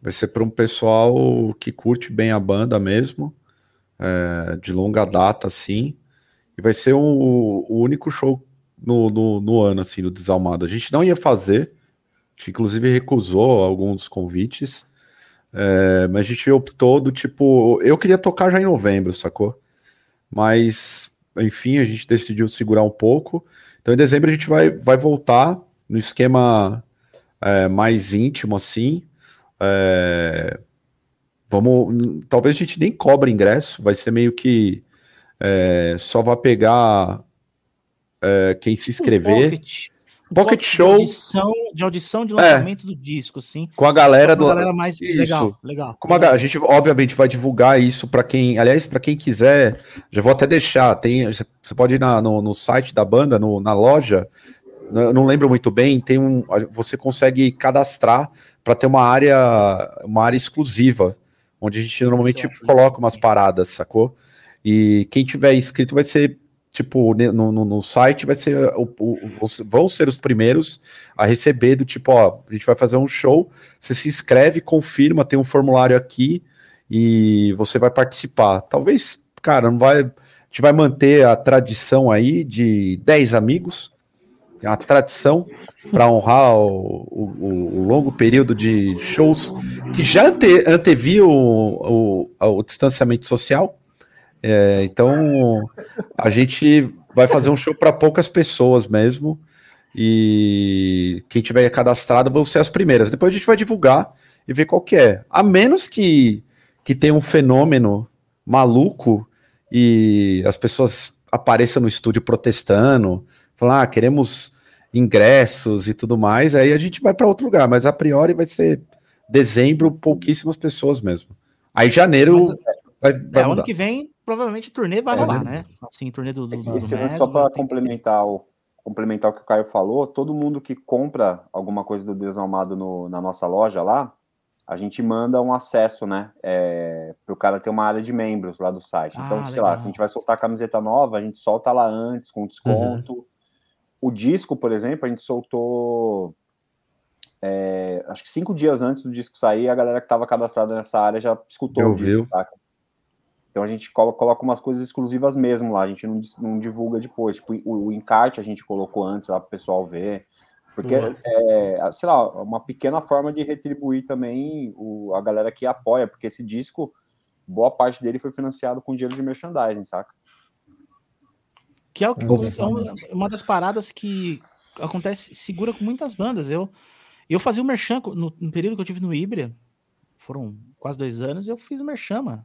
Vai ser para um pessoal que curte bem a banda mesmo, é, de longa data, assim. E vai ser o, o único show no, no, no, ano, assim, do Desalmado. A gente não ia fazer, a gente inclusive recusou alguns convites, é, mas a gente optou do tipo. Eu queria tocar já em novembro, sacou? Mas, enfim, a gente decidiu segurar um pouco. Então, em dezembro, a gente vai, vai voltar no esquema é, mais íntimo, assim. É, vamos. Talvez a gente nem cobre ingresso, vai ser meio que é, só vai pegar é, quem se inscrever. Um pocket, um pocket show. De audição, de audição de é. lançamento do disco, sim. Com a galera do. galera mais isso. legal, legal. Com a, a gente, obviamente, vai divulgar isso para quem. Aliás, para quem quiser, já vou até deixar. Tem, você pode ir na, no, no site da banda, no, na loja. Eu não lembro muito bem. Tem um. Você consegue cadastrar para ter uma área, uma área exclusiva, onde a gente normalmente coloca umas paradas, sacou? E quem tiver inscrito vai ser, tipo, no, no, no site vai ser, o, o, vão ser os primeiros a receber do tipo, ó, a gente vai fazer um show, você se inscreve, confirma, tem um formulário aqui e você vai participar. Talvez, cara, não vai, a gente vai manter a tradição aí de 10 amigos, é uma tradição para honrar o, o, o, longo período de shows que já ante, anteviam o, o, distanciamento social. É, então, a gente vai fazer um show para poucas pessoas mesmo. E quem tiver cadastrado vão ser as primeiras. Depois a gente vai divulgar e ver qual que é. A menos que, que tenha um fenômeno maluco e as pessoas apareçam no estúdio protestando, falando, ah, queremos ingressos e tudo mais, aí a gente vai para outro lugar. Mas a priori vai ser dezembro, pouquíssimas pessoas mesmo. Aí janeiro. Mas, vai, vai é, ano que vem provavelmente o turnê vai é, rolar, né? Assim, turnê do, do, esse, do esse Mesmo, Só para complementar o, complementar o que o Caio falou, todo mundo que compra alguma coisa do Deus Amado no, na nossa loja lá, a gente manda um acesso, né? É, para o cara ter uma área de membros lá do site. Então, ah, sei legal. lá, se a gente vai soltar camiseta nova, a gente solta lá antes, com desconto. Uhum. O disco, por exemplo, a gente soltou. É, acho que cinco dias antes do disco sair, a galera que estava cadastrada nessa área já escutou Eu o disco, tá? Então a gente coloca umas coisas exclusivas mesmo lá, a gente não, não divulga depois. Tipo, o, o encarte a gente colocou antes lá para o pessoal ver. Porque é, é, sei lá, uma pequena forma de retribuir também o, a galera que apoia, porque esse disco, boa parte dele foi financiado com dinheiro de merchandising, saca? Que é, o, é uma das paradas que acontece, segura com muitas bandas. Eu, eu fazia o merchan no, no período que eu tive no Ibria, foram quase dois anos, eu fiz o merchan, mano.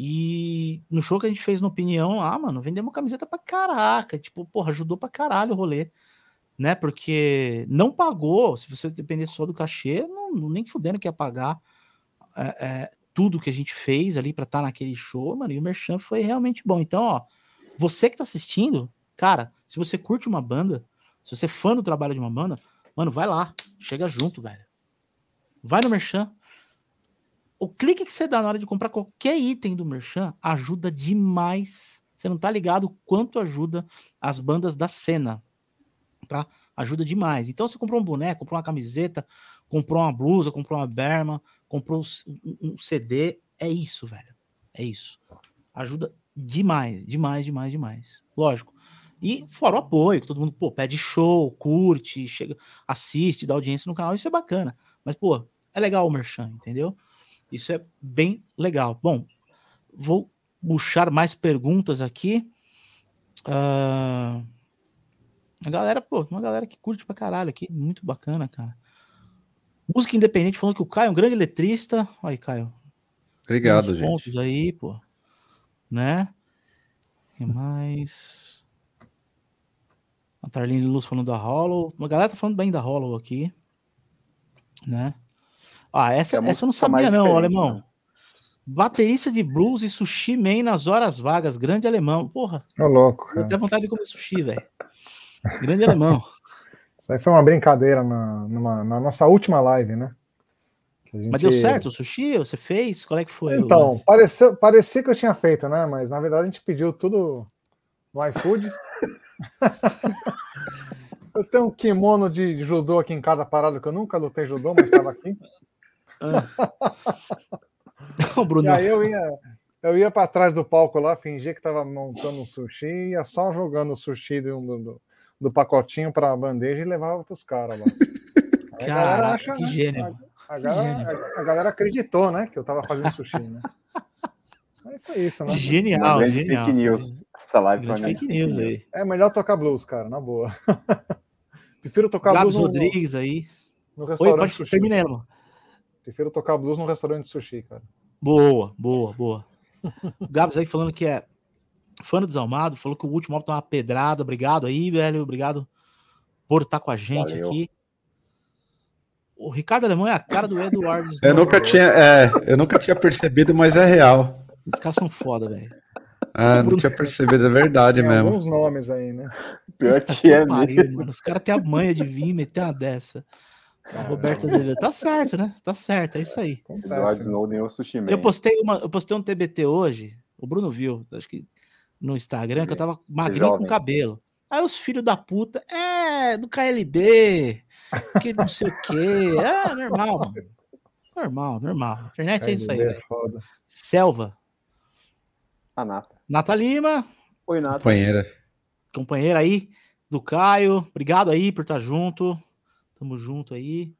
E no show que a gente fez no Opinião lá, mano, vendemos camiseta pra caraca. Tipo, porra, ajudou pra caralho o rolê. Né? Porque não pagou, se você dependesse só do cachê, não, nem fudendo que ia pagar é, é, tudo que a gente fez ali pra estar tá naquele show, mano. E o Merchan foi realmente bom. Então, ó, você que tá assistindo, cara, se você curte uma banda, se você é fã do trabalho de uma banda, mano, vai lá, chega junto, velho. Vai no Merchan, o clique que você dá na hora de comprar qualquer item do Merchan ajuda demais. Você não tá ligado quanto ajuda as bandas da cena, tá? Ajuda demais. Então você comprou um boneco, comprou uma camiseta, comprou uma blusa, comprou uma berma, comprou um CD, é isso, velho. É isso. Ajuda demais, demais, demais, demais. Lógico. E fora o apoio, que todo mundo, pô, pede show, curte, chega, assiste, dá audiência no canal, isso é bacana. Mas, pô, é legal o Merchan, entendeu? Isso é bem legal. Bom, vou puxar mais perguntas aqui. Uh, a galera, pô, uma galera que curte pra caralho aqui, muito bacana, cara. Música independente falando que o Caio é um grande letrista. Aí, Caio. Obrigado, gente. pontos aí, pô. Né? O que mais? A Tarline Luz falando da Hollow. Uma galera tá falando bem da Hollow aqui. Né? Ah, essa, é essa eu não sabia, não, alemão. Né? Baterista de blues e sushi man nas horas vagas, grande alemão. Porra. Ô, louco. Cara. Eu tenho vontade de comer sushi, velho. Grande alemão. Isso aí foi uma brincadeira na, numa, na nossa última live, né? Gente... Mas deu certo o sushi? Você fez? Qual é que foi? Então, parecia, parecia que eu tinha feito, né? Mas na verdade a gente pediu tudo no iFood. eu tenho um kimono de judô aqui em casa parado, que eu nunca lutei judô, mas estava aqui. Não, Bruno. E aí eu ia, eu ia para trás do palco lá, fingia que estava montando um sushi e ia só jogando o sushi do, do, do pacotinho para a bandeja e levava para os caras lá. Cara, acha, que né? gênio. A, a, galera, a, galera, acreditou, né, que eu estava fazendo sushi, né? Aí foi isso, né? Genial, genial. Fake news. Essa live foi fake news aí. É melhor tocar blues, cara, na boa. Prefiro tocar Gabs blues. Rodrigues no, aí. No restaurante Oi, pode, termina, mano. Prefiro tocar blues num restaurante de sushi, cara. Boa, boa, boa. O Gabs aí falando que é fã do Desalmado, falou que o último álbum tá uma pedrada. Obrigado aí, velho. Obrigado por estar com a gente Valeu. aqui. O Ricardo Alemão é a cara do Eduardo. Eu nunca tinha, é, eu nunca tinha percebido, mas é real. Os caras são foda, velho. Ah, não tinha percebido, é verdade Tem mesmo. alguns nomes aí, né? Pior Puta que é pariu, mesmo. mano. Os caras têm a manha de vir meter uma dessa. O Roberto Azevedo. Tá certo, né? Tá certo, é isso aí. Acontece. né? É o sushi. Eu postei, uma, eu postei um TBT hoje, o Bruno viu, acho que no Instagram, que eu tava magrinho com cabelo. Aí os filhos da puta, é, do KLB, que não sei o quê. É, normal, mano. Normal, normal. Internet é isso aí, KLB foda. Selva. A Nata. Nata Lima, Oi, Nata. Companheira. companheira aí do Caio. Obrigado aí por estar junto. Tamo junto aí.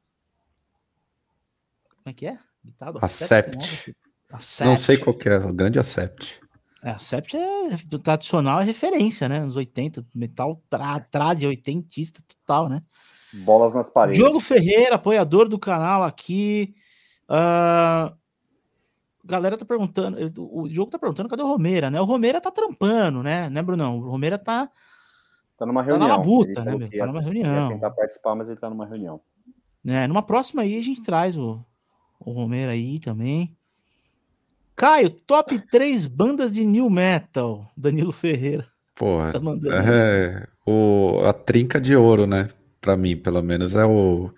Como é que é? Ditado? Acept. Acept. Não sei qual que é, o grande Acept. É, a Sept é do tradicional, é referência, né? Anos 80, metal tra, trad, oitentista total, né? Bolas nas paredes. Diogo Ferreira, apoiador do canal aqui. Ah, galera tá perguntando, o Diogo tá perguntando cadê o Romeira, né? O Romeira tá trampando, né? Né, Brunão? O Romeira tá, Tá numa tá na reunião. labuta, Ele né, Tá numa reunião. tentar participar, mas ele tá numa reunião. né? Numa próxima aí a gente traz o, o Romero aí também. Caio, top 3 bandas de new metal. Danilo Ferreira Porra, tá mandando. é o, a trinca de ouro, né? Pra mim, pelo menos, é o,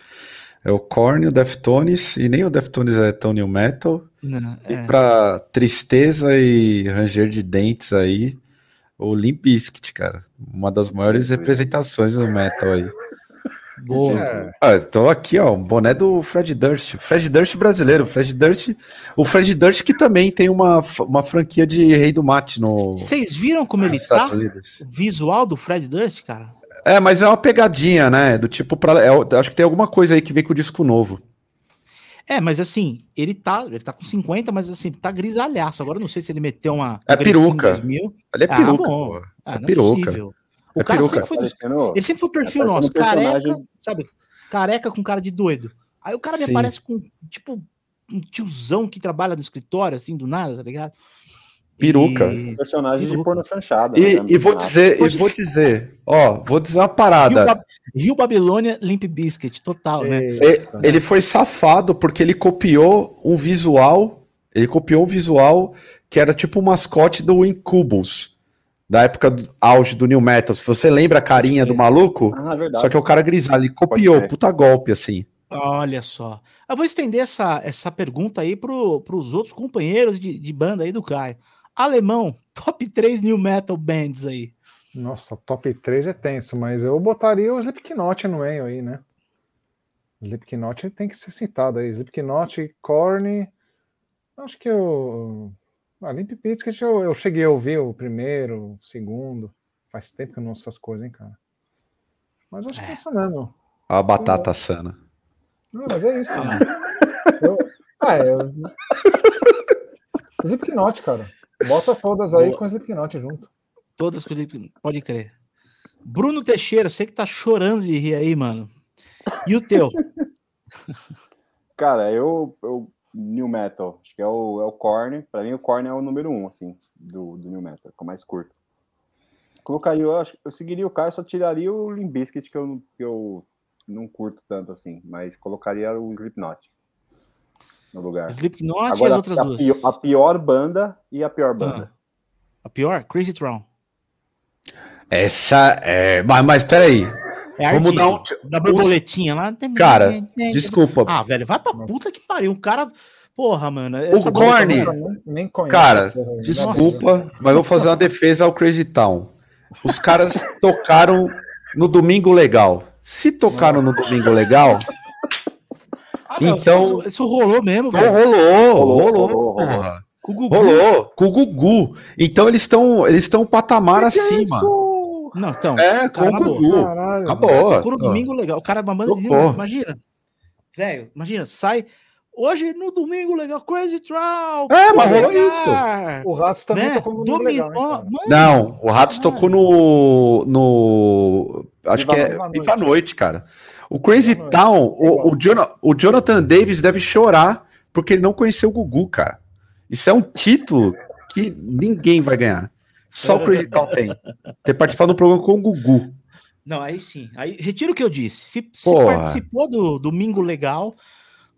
é o Korn, o Deftones, e nem o Deftones é tão new metal. Não, E é. pra tristeza e ranger de dentes aí, o Limp Bizkit, cara. Uma das maiores representações do metal aí. Boa. É, Ah, tô aqui, ó, um boné do Fred Durst. Fred Durst brasileiro. Fred Durst, o Fred Durst que também tem uma, uma franquia de Rei do Mate no, Vocês viram como ele tá? O visual do Fred Durst, cara? É, mas é uma pegadinha, né? Do tipo, pra, é, acho que tem alguma coisa aí que vem com o disco novo. É, mas assim, ele tá, ele tá com 50, mas assim, tá grisalhaço. Agora eu não sei se ele meteu uma É peruca. 2000. Ele é Ah, peruca, bom. pô. Ah, É não peruca. é. O É cara peruca. sempre foi dos Parecendo- Ele sempre foi o perfil É, nosso, careca, personagem- sabe? Careca com cara de doido. Aí o cara me Sim. aparece com, tipo, um tiozão que trabalha no escritório, assim, do nada, tá ligado? Peruca. E, personagem de Peruca. porno chanchada. E, né? e vou dizer, e vou dizer, ó, vou dizer uma Rio, parada. Ba- Rio Babilônia Limp Biscuit, total, né? E- Ele foi safado porque ele copiou um visual, ele copiou um visual que era tipo o mascote do Incubus, da época do auge do New Metal. Se você lembra a carinha do maluco, Ah, verdade. só que é o cara grisalho, ele copiou, puta golpe, assim. Olha só. Eu vou estender essa, essa pergunta aí para os outros companheiros de, de banda aí do Caio. Alemão, top 3 new metal bands aí. Nossa, top 3 é tenso, mas eu botaria o Slipknot no meio aí, né? Slipknot tem que ser citado aí. Slipknot, Korn. Acho que eu. Ah, Limp Bizkit eu, eu cheguei a ouvir o primeiro, o segundo. Faz tempo que eu não ouço essas coisas, hein, cara. Mas acho que é isso mesmo. A batata sana. Não, mas é isso. né? Eu, ah, eu... Slipknot, cara. Bota todas aí Boa. com Slipknot junto. Todas que ele pode crer. Bruno Teixeira, você que tá chorando de rir aí, mano. E o teu? Cara, eu, eu. New Metal. Acho que é o, é o Korn. Pra mim, o Korn é o número um, assim, do, do New Metal. Que é o mais curto. Colocaria, eu, acho, eu seguiria o Caio, só tiraria o Limp Bizkit, que eu, não- que eu não curto tanto, assim. Mas colocaria o Slipknot no lugar. Slipknot e as Agora, outras a, duas. pio- a pior banda e a pior banda. Ah, a pior? Crazy Throne. Essa é. Mas, mas peraí. É Vamos dar um- Da borboletinha lá. Cara, Desculpa. Ah, velho, vai pra Nossa. puta que pariu. O cara. Porra, mano. O Eu nem, conheço. Cara. Desculpa, mas vou fazer uma defesa ao Crazy Town. Os caras tocaram no Domingo Legal. Se tocaram no Domingo Legal, Ah, não, Então- Isso, isso rolou mesmo, velho. rolou, Rolou, rolou, rolou, porra. Com o Gugu. Rolou, com o Gugu. Então eles estão eles estão um patamar acima. Não, então. É, com cara, o. Gugu. Acabou. Tocou no domingo legal. O cara é Tocou. Imagina. Velho, imagina, sai. Hoje no domingo legal, Crazy Troll. É, mas rolou isso. O Ratos também né? tocou no mundo legal, Não, o Ratos tocou no. no acho Viva que é Viva a Noite, cara. O Crazy Town, o, o, Jonah, o Jonathan Davis deve chorar porque ele não conheceu o Gugu, cara. Isso é um título que ninguém vai ganhar. Só o Crazy Town tem. Ter participado do programa com o Gugu. Não, aí sim. Aí retiro o que eu disse. Se, se participou do Domingo Legal,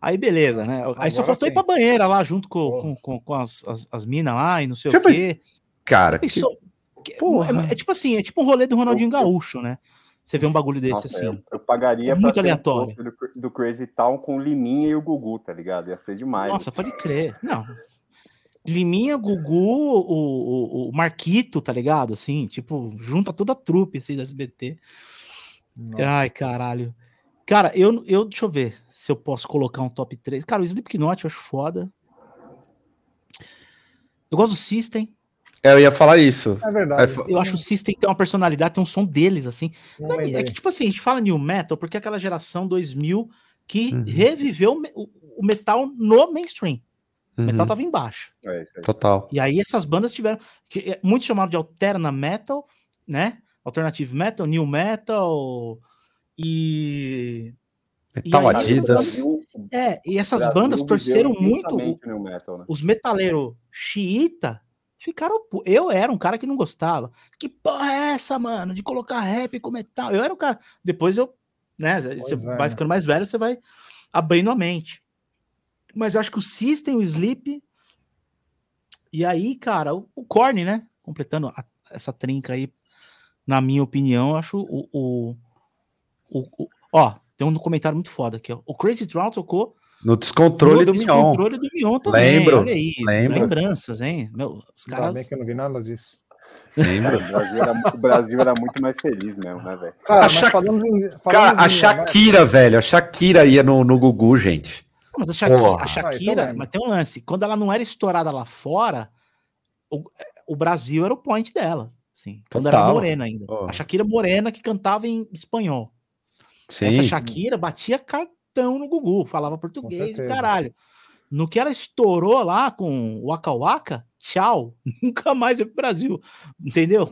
aí beleza, né? Aí só faltou sim. ir pra banheira lá junto com, com, com, com, as, as, as minas lá e não sei que o quê. Cara, que... é, é, tipo assim, é tipo um rolê do Ronaldinho Gaúcho, né? Você vê um bagulho desse Nossa, assim. Eu, eu pagaria é muito aleatório. Do, do, Crazy Town com o Liminha e o Gugu, tá ligado? Ia ser demais. Nossa, pode crer. Não. Liminha, Gugu, o, o, o, Marquito, tá ligado? Assim, tipo, junta toda a trupe assim, da SBT. Nossa. Ai, caralho. Cara, eu, eu, deixa eu ver se eu posso colocar um top 3. Cara, o Slipknot eu acho foda. Eu gosto do System. É, eu ia falar isso. É verdade. Eu acho o System tem uma personalidade, tem um som deles, assim. É, é, que, tipo assim, a gente fala New Metal porque é aquela geração 2000 que uhum. reviveu o, o, metal no mainstream. O uhum. metal tava embaixo. É Total. E aí essas bandas tiveram. Que, é, muitos chamaram de alterna metal, né? Alternative metal, new metal e. Metal e Adidas. é, e essas bandas torceram muito. Metal, né? Os metaleiros xiita ficaram. Eu era um cara que não gostava. Que porra é essa, mano? De colocar rap com metal. Eu era um cara. Depois eu. Né, você é. vai ficando mais velho, você vai abrindo a mente. Mas acho que o System, o Sleep. E aí, cara, o, o Korn, né? Completando a, essa trinca aí, na minha opinião, acho o, o, o, o. Ó, tem um comentário muito foda aqui, ó. O Crazy Town tocou. No descontrole no do descontrole Mion. do Mion também. Lembro. Olha aí. Lembro. Lembranças, hein? Meu, os caras. Bem que eu não vi nada disso. Lembra? o, Brasil era, o Brasil era muito mais feliz mesmo, né, velho? Cara, a, Sha... falando, Cara, a Shakira, mas... velho. A Shakira ia no, no Gugu, gente. Mas a Shakira, a Shakira ah, mas tem um lance. Quando ela não era estourada lá fora, o, o Brasil era o point dela. Sim, quando Total. era morena ainda. Oh. A Shakira morena que cantava em espanhol. Sim. Essa Shakira batia cartão no Gugu, falava português, caralho. No que ela estourou lá com o Waka Waka, tchau, nunca mais veio pro Brasil, entendeu?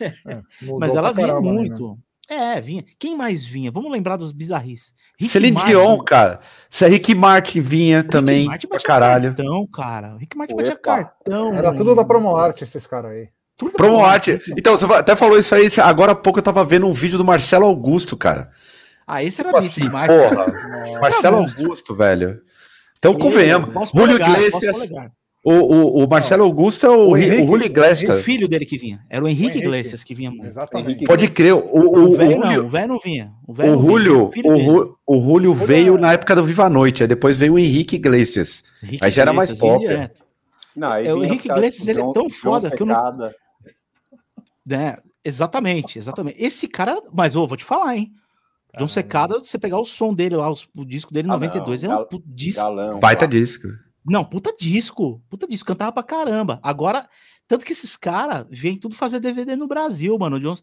É, Mas ela vinha muito. Né? É, vinha. Quem mais vinha? Vamos lembrar dos bizarris. Rick Celine Martin, Dion, cara. Se a Rick Martin vinha Rick também, Martin pra caralho. Cartão, cara. Rick Martin batia cartão. Era tudo da Promo Art, esses caras aí. Tudo Promo Art. Então, você até falou isso aí. Agora há pouco eu tava vendo um vídeo do Marcelo Augusto, cara. Ah, esse era tipo assim, demais, porra. Marcelo Augusto, velho. Então, convenhamos. Julio Iglesias. O, o, o Marcelo Augusto é o, o, Henrique, o Julio Iglesias. O filho dele que vinha. Era o Henrique, o Iglesias que vinha muito. Exatamente. Pode crer. O, o, o velho não, o velho não vinha. O, o Julio, o, o Julio veio na época do Viva Noite, aí depois veio o Henrique Iglesias. Henrique aí já era mais pop. Não, é, o Henrique Iglesias ele é tão foda que eu não. É, exatamente, exatamente. Esse cara. Mas, ô, vou te falar, hein? John Secada, você pegar o som dele lá, o disco dele em ah, 92, não, é um disco. Galão, Baita disco. Não, puta disco. Puta disco, cantava pra caramba. Agora, tanto que esses caras vêm tudo fazer DVD no Brasil, mano. O John,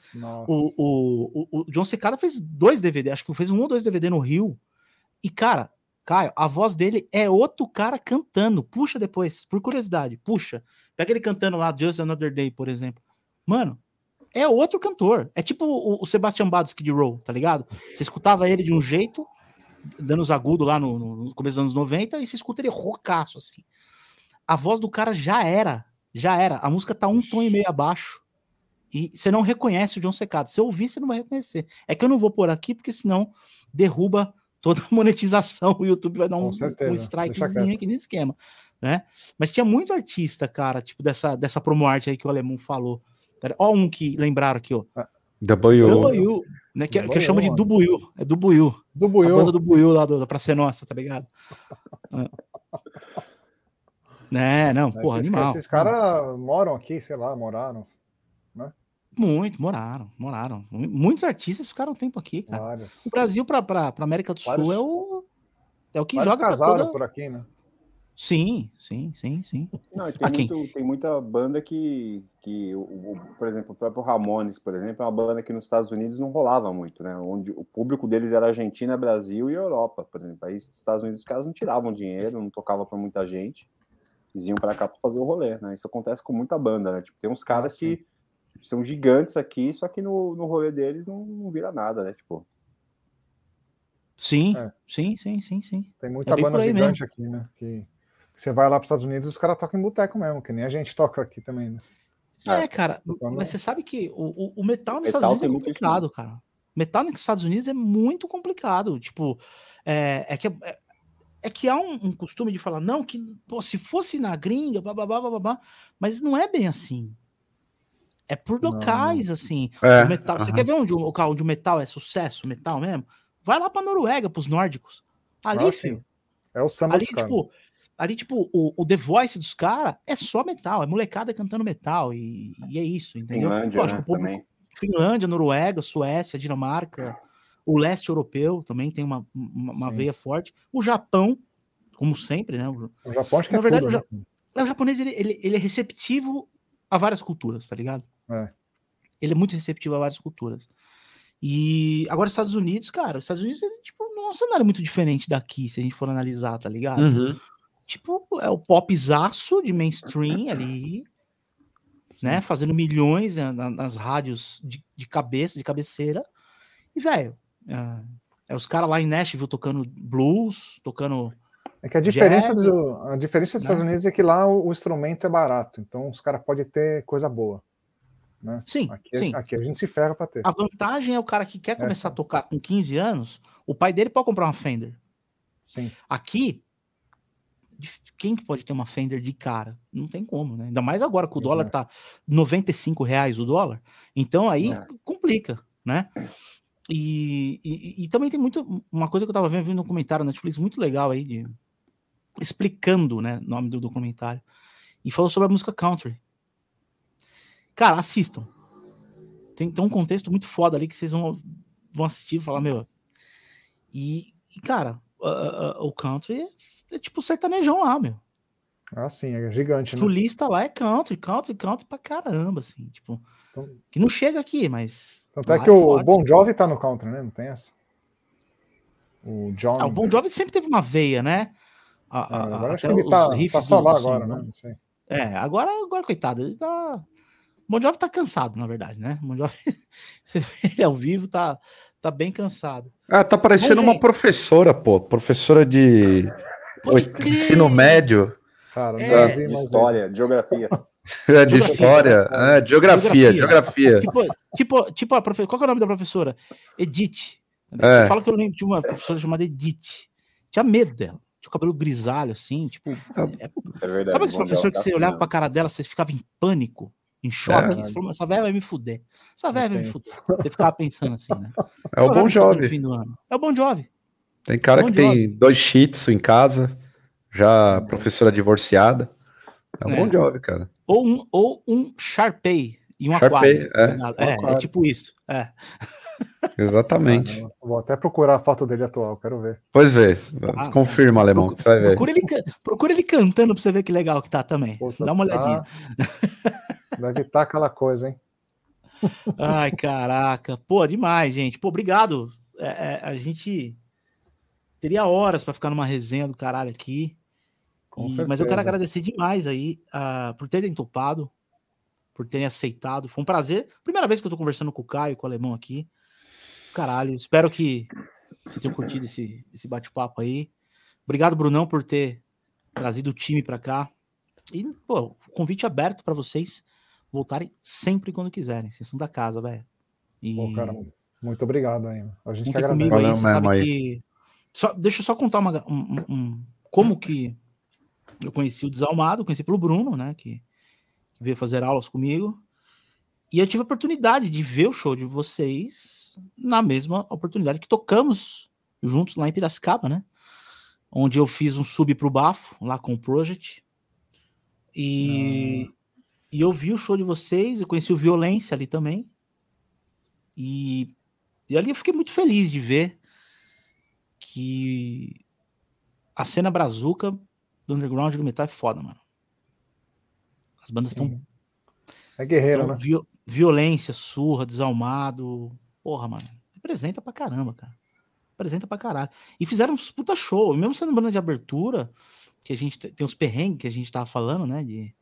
o, o, o, o John Secada fez dois DVD, acho que fez um ou dois DVD no Rio. E, cara, Caio, a voz dele é outro cara cantando. Puxa depois, por curiosidade, puxa. Pega ele cantando lá Just Another Day, por exemplo. Mano, é outro cantor. É tipo o, o Sebastian Bach do Skid Row, tá ligado? Você escutava ele de um jeito, dando os agudos lá no, no, começo dos anos 90 e você escuta ele rocaço, assim. A voz do cara já era, já era. A música tá um tom e meio abaixo e você não reconhece o John Secada. Se eu ouvir, você não vai reconhecer. É que eu não vou por aqui, porque senão derruba toda a monetização. O YouTube vai dar um, um strikezinho aqui nesse esquema, né? Mas tinha muito artista, cara, tipo dessa, dessa promo arte aí que o alemão falou. Ó um que lembraram aqui, ó. W. W, né, que, que eu chamo de Dubuiu. É Dubuiu. Dubuiu. A banda do Buiu lá do, da Praça Nossa, tá ligado? É, é não, porra, esses, animal. Esses caras moram aqui, sei lá, moraram, né? Muito, moraram, moraram. Muitos artistas ficaram um tempo aqui, cara. Vários. O Brasil para América do Vários. Sul é o, é o que Vários joga casaram toda... por aqui, né? Sim, sim, sim, sim. Não, tem, muito, tem, muita banda que, que o, o, por exemplo, o próprio Ramones, por exemplo, é uma banda que nos Estados Unidos não rolava muito, né? Onde o público deles era Argentina, Brasil e Europa, por exemplo. Aí nos Estados Unidos os caras não tiravam dinheiro, não tocavam para muita gente, eles iam para cá para fazer o rolê, né? Isso acontece com muita banda, né? Tipo, tem uns caras ah, que são gigantes aqui, só que no, no rolê deles não, não vira nada, né? Tipo, Sim, É. sim, sim, sim, sim. Tem muita bem banda gigante aqui, né? Que você vai lá para os Estados Unidos os caras tocam em boteco mesmo, que nem a gente toca aqui também, né? É, É. cara, Quando- mas você sabe que o, o, o metal nos Metal Estados Unidos é tem muito complicado, cara. Metal nos Estados Unidos é muito complicado. Tipo, é, é que, é, é que há um, um costume de falar, não, que pô, se fosse na gringa, bababá, bababá, mas não é bem assim. É por Não, locais, assim. É, O metal, Você aham. quer ver onde, o- onde o metal é sucesso, metal mesmo? Vai lá pra Noruega, pros nórdicos. Ali, Ah, filho. É o samba Ali, tipo, ali, tipo, o, o The Voice dos caras é só metal, é molecada cantando metal, e, e é isso, entendeu? Finlândia, Lógico, né, o público- também. Finlândia, Noruega, Suécia, Dinamarca, o leste europeu também tem uma, uma, uma veia forte. O Japão, como sempre, né? O, O Japão acho que Na é verdade, tudo, o né? é, o japonês ele, ele, ele é receptivo a várias culturas, tá ligado? É. Ele é muito receptivo a várias culturas. E agora, os Estados Unidos, cara, os Estados Unidos, ele, tipo, não é um cenário muito diferente daqui, se a gente for analisar, tá ligado? Uhum. Tipo, é o popzaço de mainstream ali, né? Fazendo milhões na- na- nas rádios de, de cabeça, de cabeceira. E, velho, é, é os caras lá em Nashville tocando blues, tocando. É que a diferença, Jazz, do, a diferença dos né? Estados Unidos é que lá o, o instrumento é barato, então os caras podem ter coisa boa. Né? Sim, Aqui, sim. aqui a gente se ferra para ter. A vantagem é o cara que quer começar a tocar com 15 anos, o pai dele pode comprar uma Fender. Sim. Aqui, quem que pode ter uma Fender de cara? Não tem como, né? Ainda mais agora que o dólar é. tá 95 reais o dólar. Então aí É. complica, né? E, e- e também tem muito. Uma coisa que eu tava vendo, vendo um comentário na Netflix muito legal aí, de, explicando né, o nome do documentário. E falou sobre a música country. Cara, assistam. Tem, tem um contexto muito foda ali que vocês vão, vão assistir e falar, meu. E, e, cara, a- a- o country é, é tipo sertanejão lá, meu. Ah, sim, é gigante, né? Sulista lá é country, country, country pra caramba, assim. Tipo, Então- que não chega aqui, mas. Tanto é que o forte. Bon Jovi tá no country, né? Não tem essa? O John. Ah, o Bon Jovi sempre teve uma veia, né? A- Ah, a- agora acho que ele tá, tá só lá do agora, Simon. né? Não sei. É, agora, agora coitado, ele tá. O Bon Jovi tá cansado, na verdade, né? O Bon Jovi, ele ao vivo, tá, tá bem cansado. Ah, tá parecendo Bom, uma gente. professora, pô. Professora de Crer! ensino médio, Cara, É, não vi, De história, de geografia. é, de história, é, geografia, geografia. Tipo, tipo, tipo a profe... qual que é o nome da professora? Edith. É. Fala que eu lembro de uma professora chamada Edith. Tinha medo dela. Tinha o cabelo grisalho, assim, tipo. é- É verdade. Sabe aquele Bom professor que tá você olhava pra cara dela, você ficava em pânico, em choque? É. Você falou, essa velha vai me fuder. Essa velha vai me fuder. Você ficava pensando assim, né? É o do ano. É o Bon Jovi. Tem cara que tem dois shih tzu em casa, já professora divorciada. É o É. Bon Jovi, cara. Ou um, ou um Sharpei e um Sharpei, aquário. é. tá? É, é tipo isso. É. Exatamente. Caramba, Vou até procurar a foto dele atual, quero ver. Pois vê, Ah, confirma, alemão, que você vai ver. Procura ele, procura ele cantando pra você ver que legal que tá também. Poxa, Dá uma tá- olhadinha. Deve estar aquela coisa, hein? Ai, caraca. Pô, demais, gente. Pô, obrigado. É, é, a gente teria horas pra ficar numa resenha do caralho aqui. Com E- mas eu quero agradecer demais aí ah, por terem topado, por terem aceitado. Foi um prazer. Primeira vez que eu tô conversando com o Caio, com o Alemão aqui. Caralho, espero que vocês tenham curtido esse, esse bate-papo aí. Obrigado, Brunão, por ter trazido o time pra cá. E, pô, convite aberto pra vocês voltarem sempre quando quiserem. Vocês são da casa, velho. E Pô, cara, muito obrigado aí. A gente que contem agradece. comigo aí, Valeu você sabe aí. que... Só, deixa eu só contar uma, um, um- como que eu conheci o Desalmado, conheci pelo Bruno, né, que, que veio fazer aulas comigo, e eu tive a oportunidade de ver o show de vocês na mesma oportunidade que tocamos juntos lá em Piracicaba, né, onde eu fiz um sub pro Bafo, lá com o Project, e, e eu vi o show de vocês, eu conheci o Violência ali também, e, e ali eu fiquei muito feliz de ver que a cena brazuca do underground do metal é foda, mano. As bandas estão. É guerreiro, né? violência, surra, desalmado. Porra, mano. Representa pra caramba, cara. Representa pra caralho. E fizeram uns puta show. Mesmo sendo banda de abertura, que a gente te- tem os perrengues que a gente tava falando, né? De,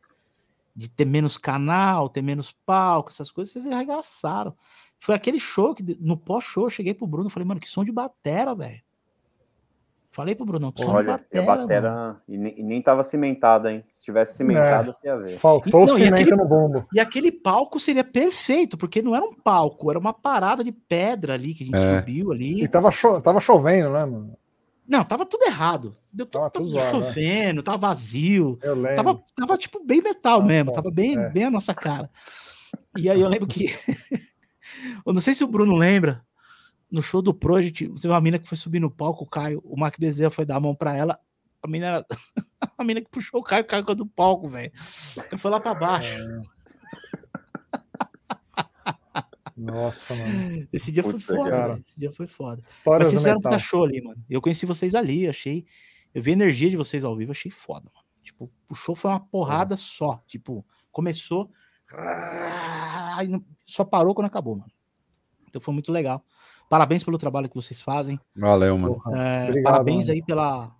de ter menos canal, ter menos palco, essas coisas, vocês arregaçaram. Foi aquele show que no pós-show eu cheguei pro Bruno e falei, mano, que som de batera, velho. Falei pro Brunão, que Olha, batera, a batera e nem, e nem tava cimentada, hein? Se tivesse cimentada, é. você ia ver. Faltou não, cimento aquele, no bombo. E aquele palco seria perfeito, porque não era um palco, era uma parada de pedra ali que a gente é. subiu ali. E tava, cho tava chovendo, né, mano? Não, tava tudo errado. Deu tava tudo, tudo chovendo, né? tava vazio. Eu lembro. Tava, tava tipo bem metal ah, mesmo, tava bem, é. bem a nossa cara. E aí eu lembro que. eu não sei se o Bruno lembra, no show do Project, teve uma mina que foi subir no palco, o Caio, o Mark Bezerra foi dar a mão pra ela, a mina era... a mina que puxou o Caio, caiu do palco, velho. Foi lá pra baixo. É. Nossa, mano. Esse dia Puta foi foda. Esse dia foi foda. Histórias Mas vocês fizeram puta show ali, mano. Eu conheci vocês ali, achei. Eu vi a energia de vocês ao vivo, achei foda, mano. Tipo, o show foi uma porrada é. só. Tipo, começou. Só parou quando acabou, mano. Então foi muito legal. Parabéns pelo trabalho que vocês fazem. Valeu, mano. É, Obrigado, parabéns mano. aí pela,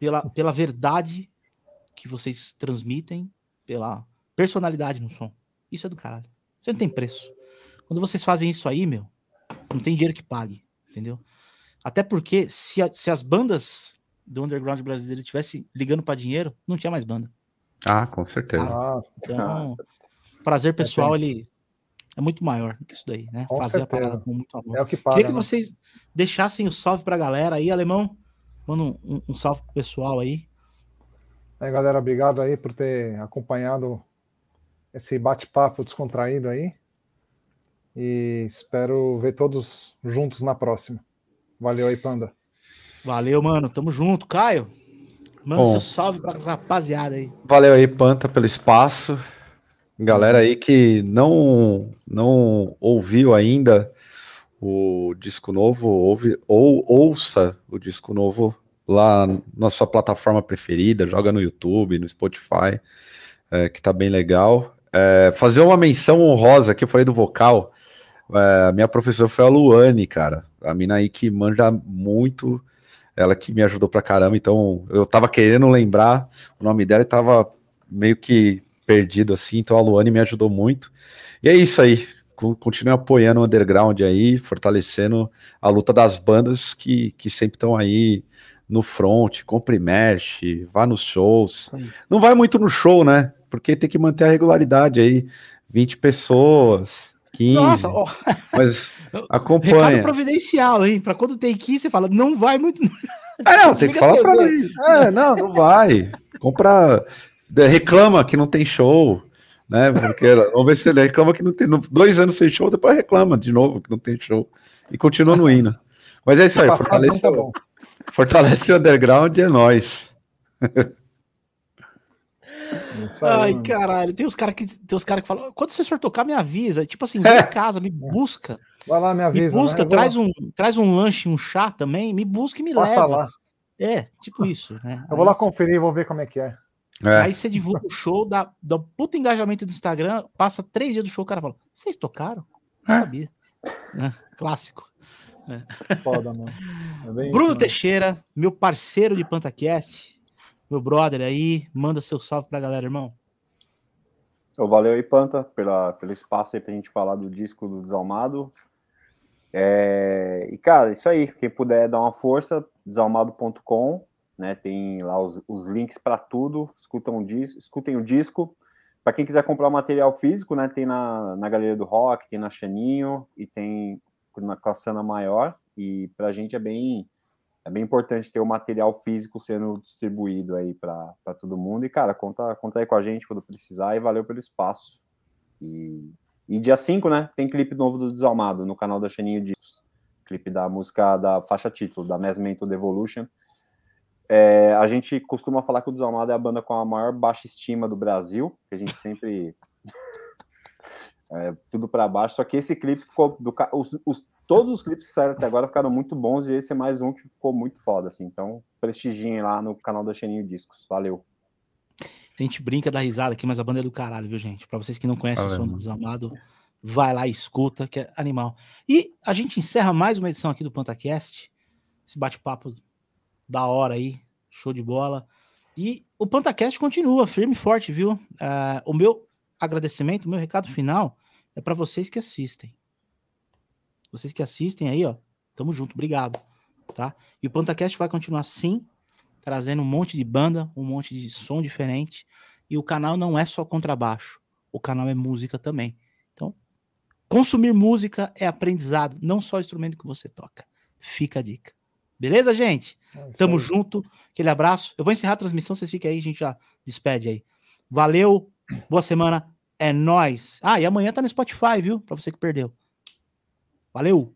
pela, pela verdade que vocês transmitem, pela personalidade no som. Isso é do caralho. Você não tem preço. Quando vocês fazem isso aí, meu, não tem dinheiro que pague, entendeu? Até porque se, a, se as bandas do underground brasileiro estivessem ligando para dinheiro, não tinha mais banda. Ah, com certeza. Ah, então, prazer pessoal, ele é muito maior do que isso daí, né? Com Fazer certeza. a parada com muito amor. É o que paga, Queria que né? vocês deixassem o salve pra galera aí, alemão. Manda um, um, um salve pro pessoal aí. Aí, galera, obrigado aí por ter acompanhado esse bate-papo descontraído aí. E espero ver todos juntos na próxima. Valeu aí, Panda. Valeu, mano. Tamo junto. Caio, manda Bom, seu salve pra rapaziada aí. Valeu aí, Panta, pelo espaço. Galera aí que não não ouviu ainda o disco novo, ouve, ou ouça o disco novo lá na sua plataforma preferida, joga no YouTube, no Spotify, é, que tá bem legal. É, fazer uma menção honrosa que eu falei do vocal. É, minha professora foi a Luane, cara. A mina aí que manja muito, ela que me ajudou pra caramba. Então eu tava querendo lembrar o nome dela e tava meio que perdido assim, então a Luane me ajudou muito. E é isso aí. Continue apoiando o underground aí, fortalecendo a luta das bandas que, que sempre estão aí no front, compre merch, vá nos shows. Não vai muito no show, né? Porque tem que manter a regularidade aí. 20 pessoas, 15. Nossa, ó. Mas acompanha. Recado providencial, hein? Para quando tem que ir, você fala, não vai muito. É, não, tem que falar para mim. É, não, não vai. Compra reclama que não tem show, né? Porque vamos ver se ele reclama que não tem dois anos sem show, depois reclama de novo que não tem show e continua no hino. Mas é isso aí, fortalece, tá fortalece o underground é nós. Ai, caralho, tem os caras que tem os cara que falam, quando você for tocar, me avisa. Tipo assim, vem é. em casa, me busca. Vai lá, me avisa. Me busca, né? traz, um, traz um lanche, um chá também, me busca e me Passa leva. Lá. É, tipo isso, né? Eu vou lá conferir, vou ver como é que é. É. Aí você divulga o show, dá, dá um puta engajamento do Instagram, passa três dias do show, o cara fala: Vocês tocaram? Não é. sabia. É, clássico. É. Foda, mano. É Bruno isso, Teixeira, meu parceiro de PantaCast, meu brother aí, manda seu salve pra galera, irmão. Valeu aí, Panta, pela, pelo espaço aí pra gente falar do disco do Desalmado. É, e, cara, isso aí. Quem puder dar uma força, desalmado.com né? Tem lá os, os links para tudo. Escutam o disco, escutem o disco. Para quem quiser comprar material físico, né? Tem na, na Galeria do Rock, tem na Chaninho e tem na Cassana Maior. E para a gente é bem é bem importante ter o material físico sendo distribuído aí para todo mundo. E, cara, conta, conta aí com a gente quando precisar e valeu pelo espaço. E, e dia 5, né? Tem clipe novo do Desalmado no canal da Chaninho Discos. Clipe da música da faixa título, da Mass Mental Devolution. É, a gente costuma falar que o Desalmado é a banda com a maior baixa estima do Brasil, que a gente sempre. é, tudo para baixo. Só que esse clipe ficou. Do, os, os, todos os clipes que saíram até agora ficaram muito bons e esse é mais um que ficou muito foda. Assim, então, prestigiem lá no canal da Xeninho Discos. Valeu. A gente brinca da risada aqui, mas a banda é do caralho, viu, gente? Para vocês que não conhecem Valeu. o som do Desamado, vai lá e escuta, que é animal. E a gente encerra mais uma edição aqui do PantaCast, esse bate-papo da hora aí, show de bola. E o PantaCast continua firme e forte, viu? Uh, o meu agradecimento, o meu recado final é para vocês que assistem. Vocês que assistem aí, ó, tamo junto, obrigado. tá? E o PantaCast vai continuar sim, trazendo um monte de banda, um monte de som diferente. E o canal não é só contrabaixo, o canal é música também. Então, consumir música é aprendizado, não só o instrumento que você toca. Fica a dica. Beleza, gente? É Tamo aí. junto. Aquele abraço. Eu vou encerrar a transmissão, vocês fiquem aí, a gente já despede aí. Valeu, boa semana. É nós. Ah, e amanhã tá no Spotify, viu? Para você que perdeu. Valeu.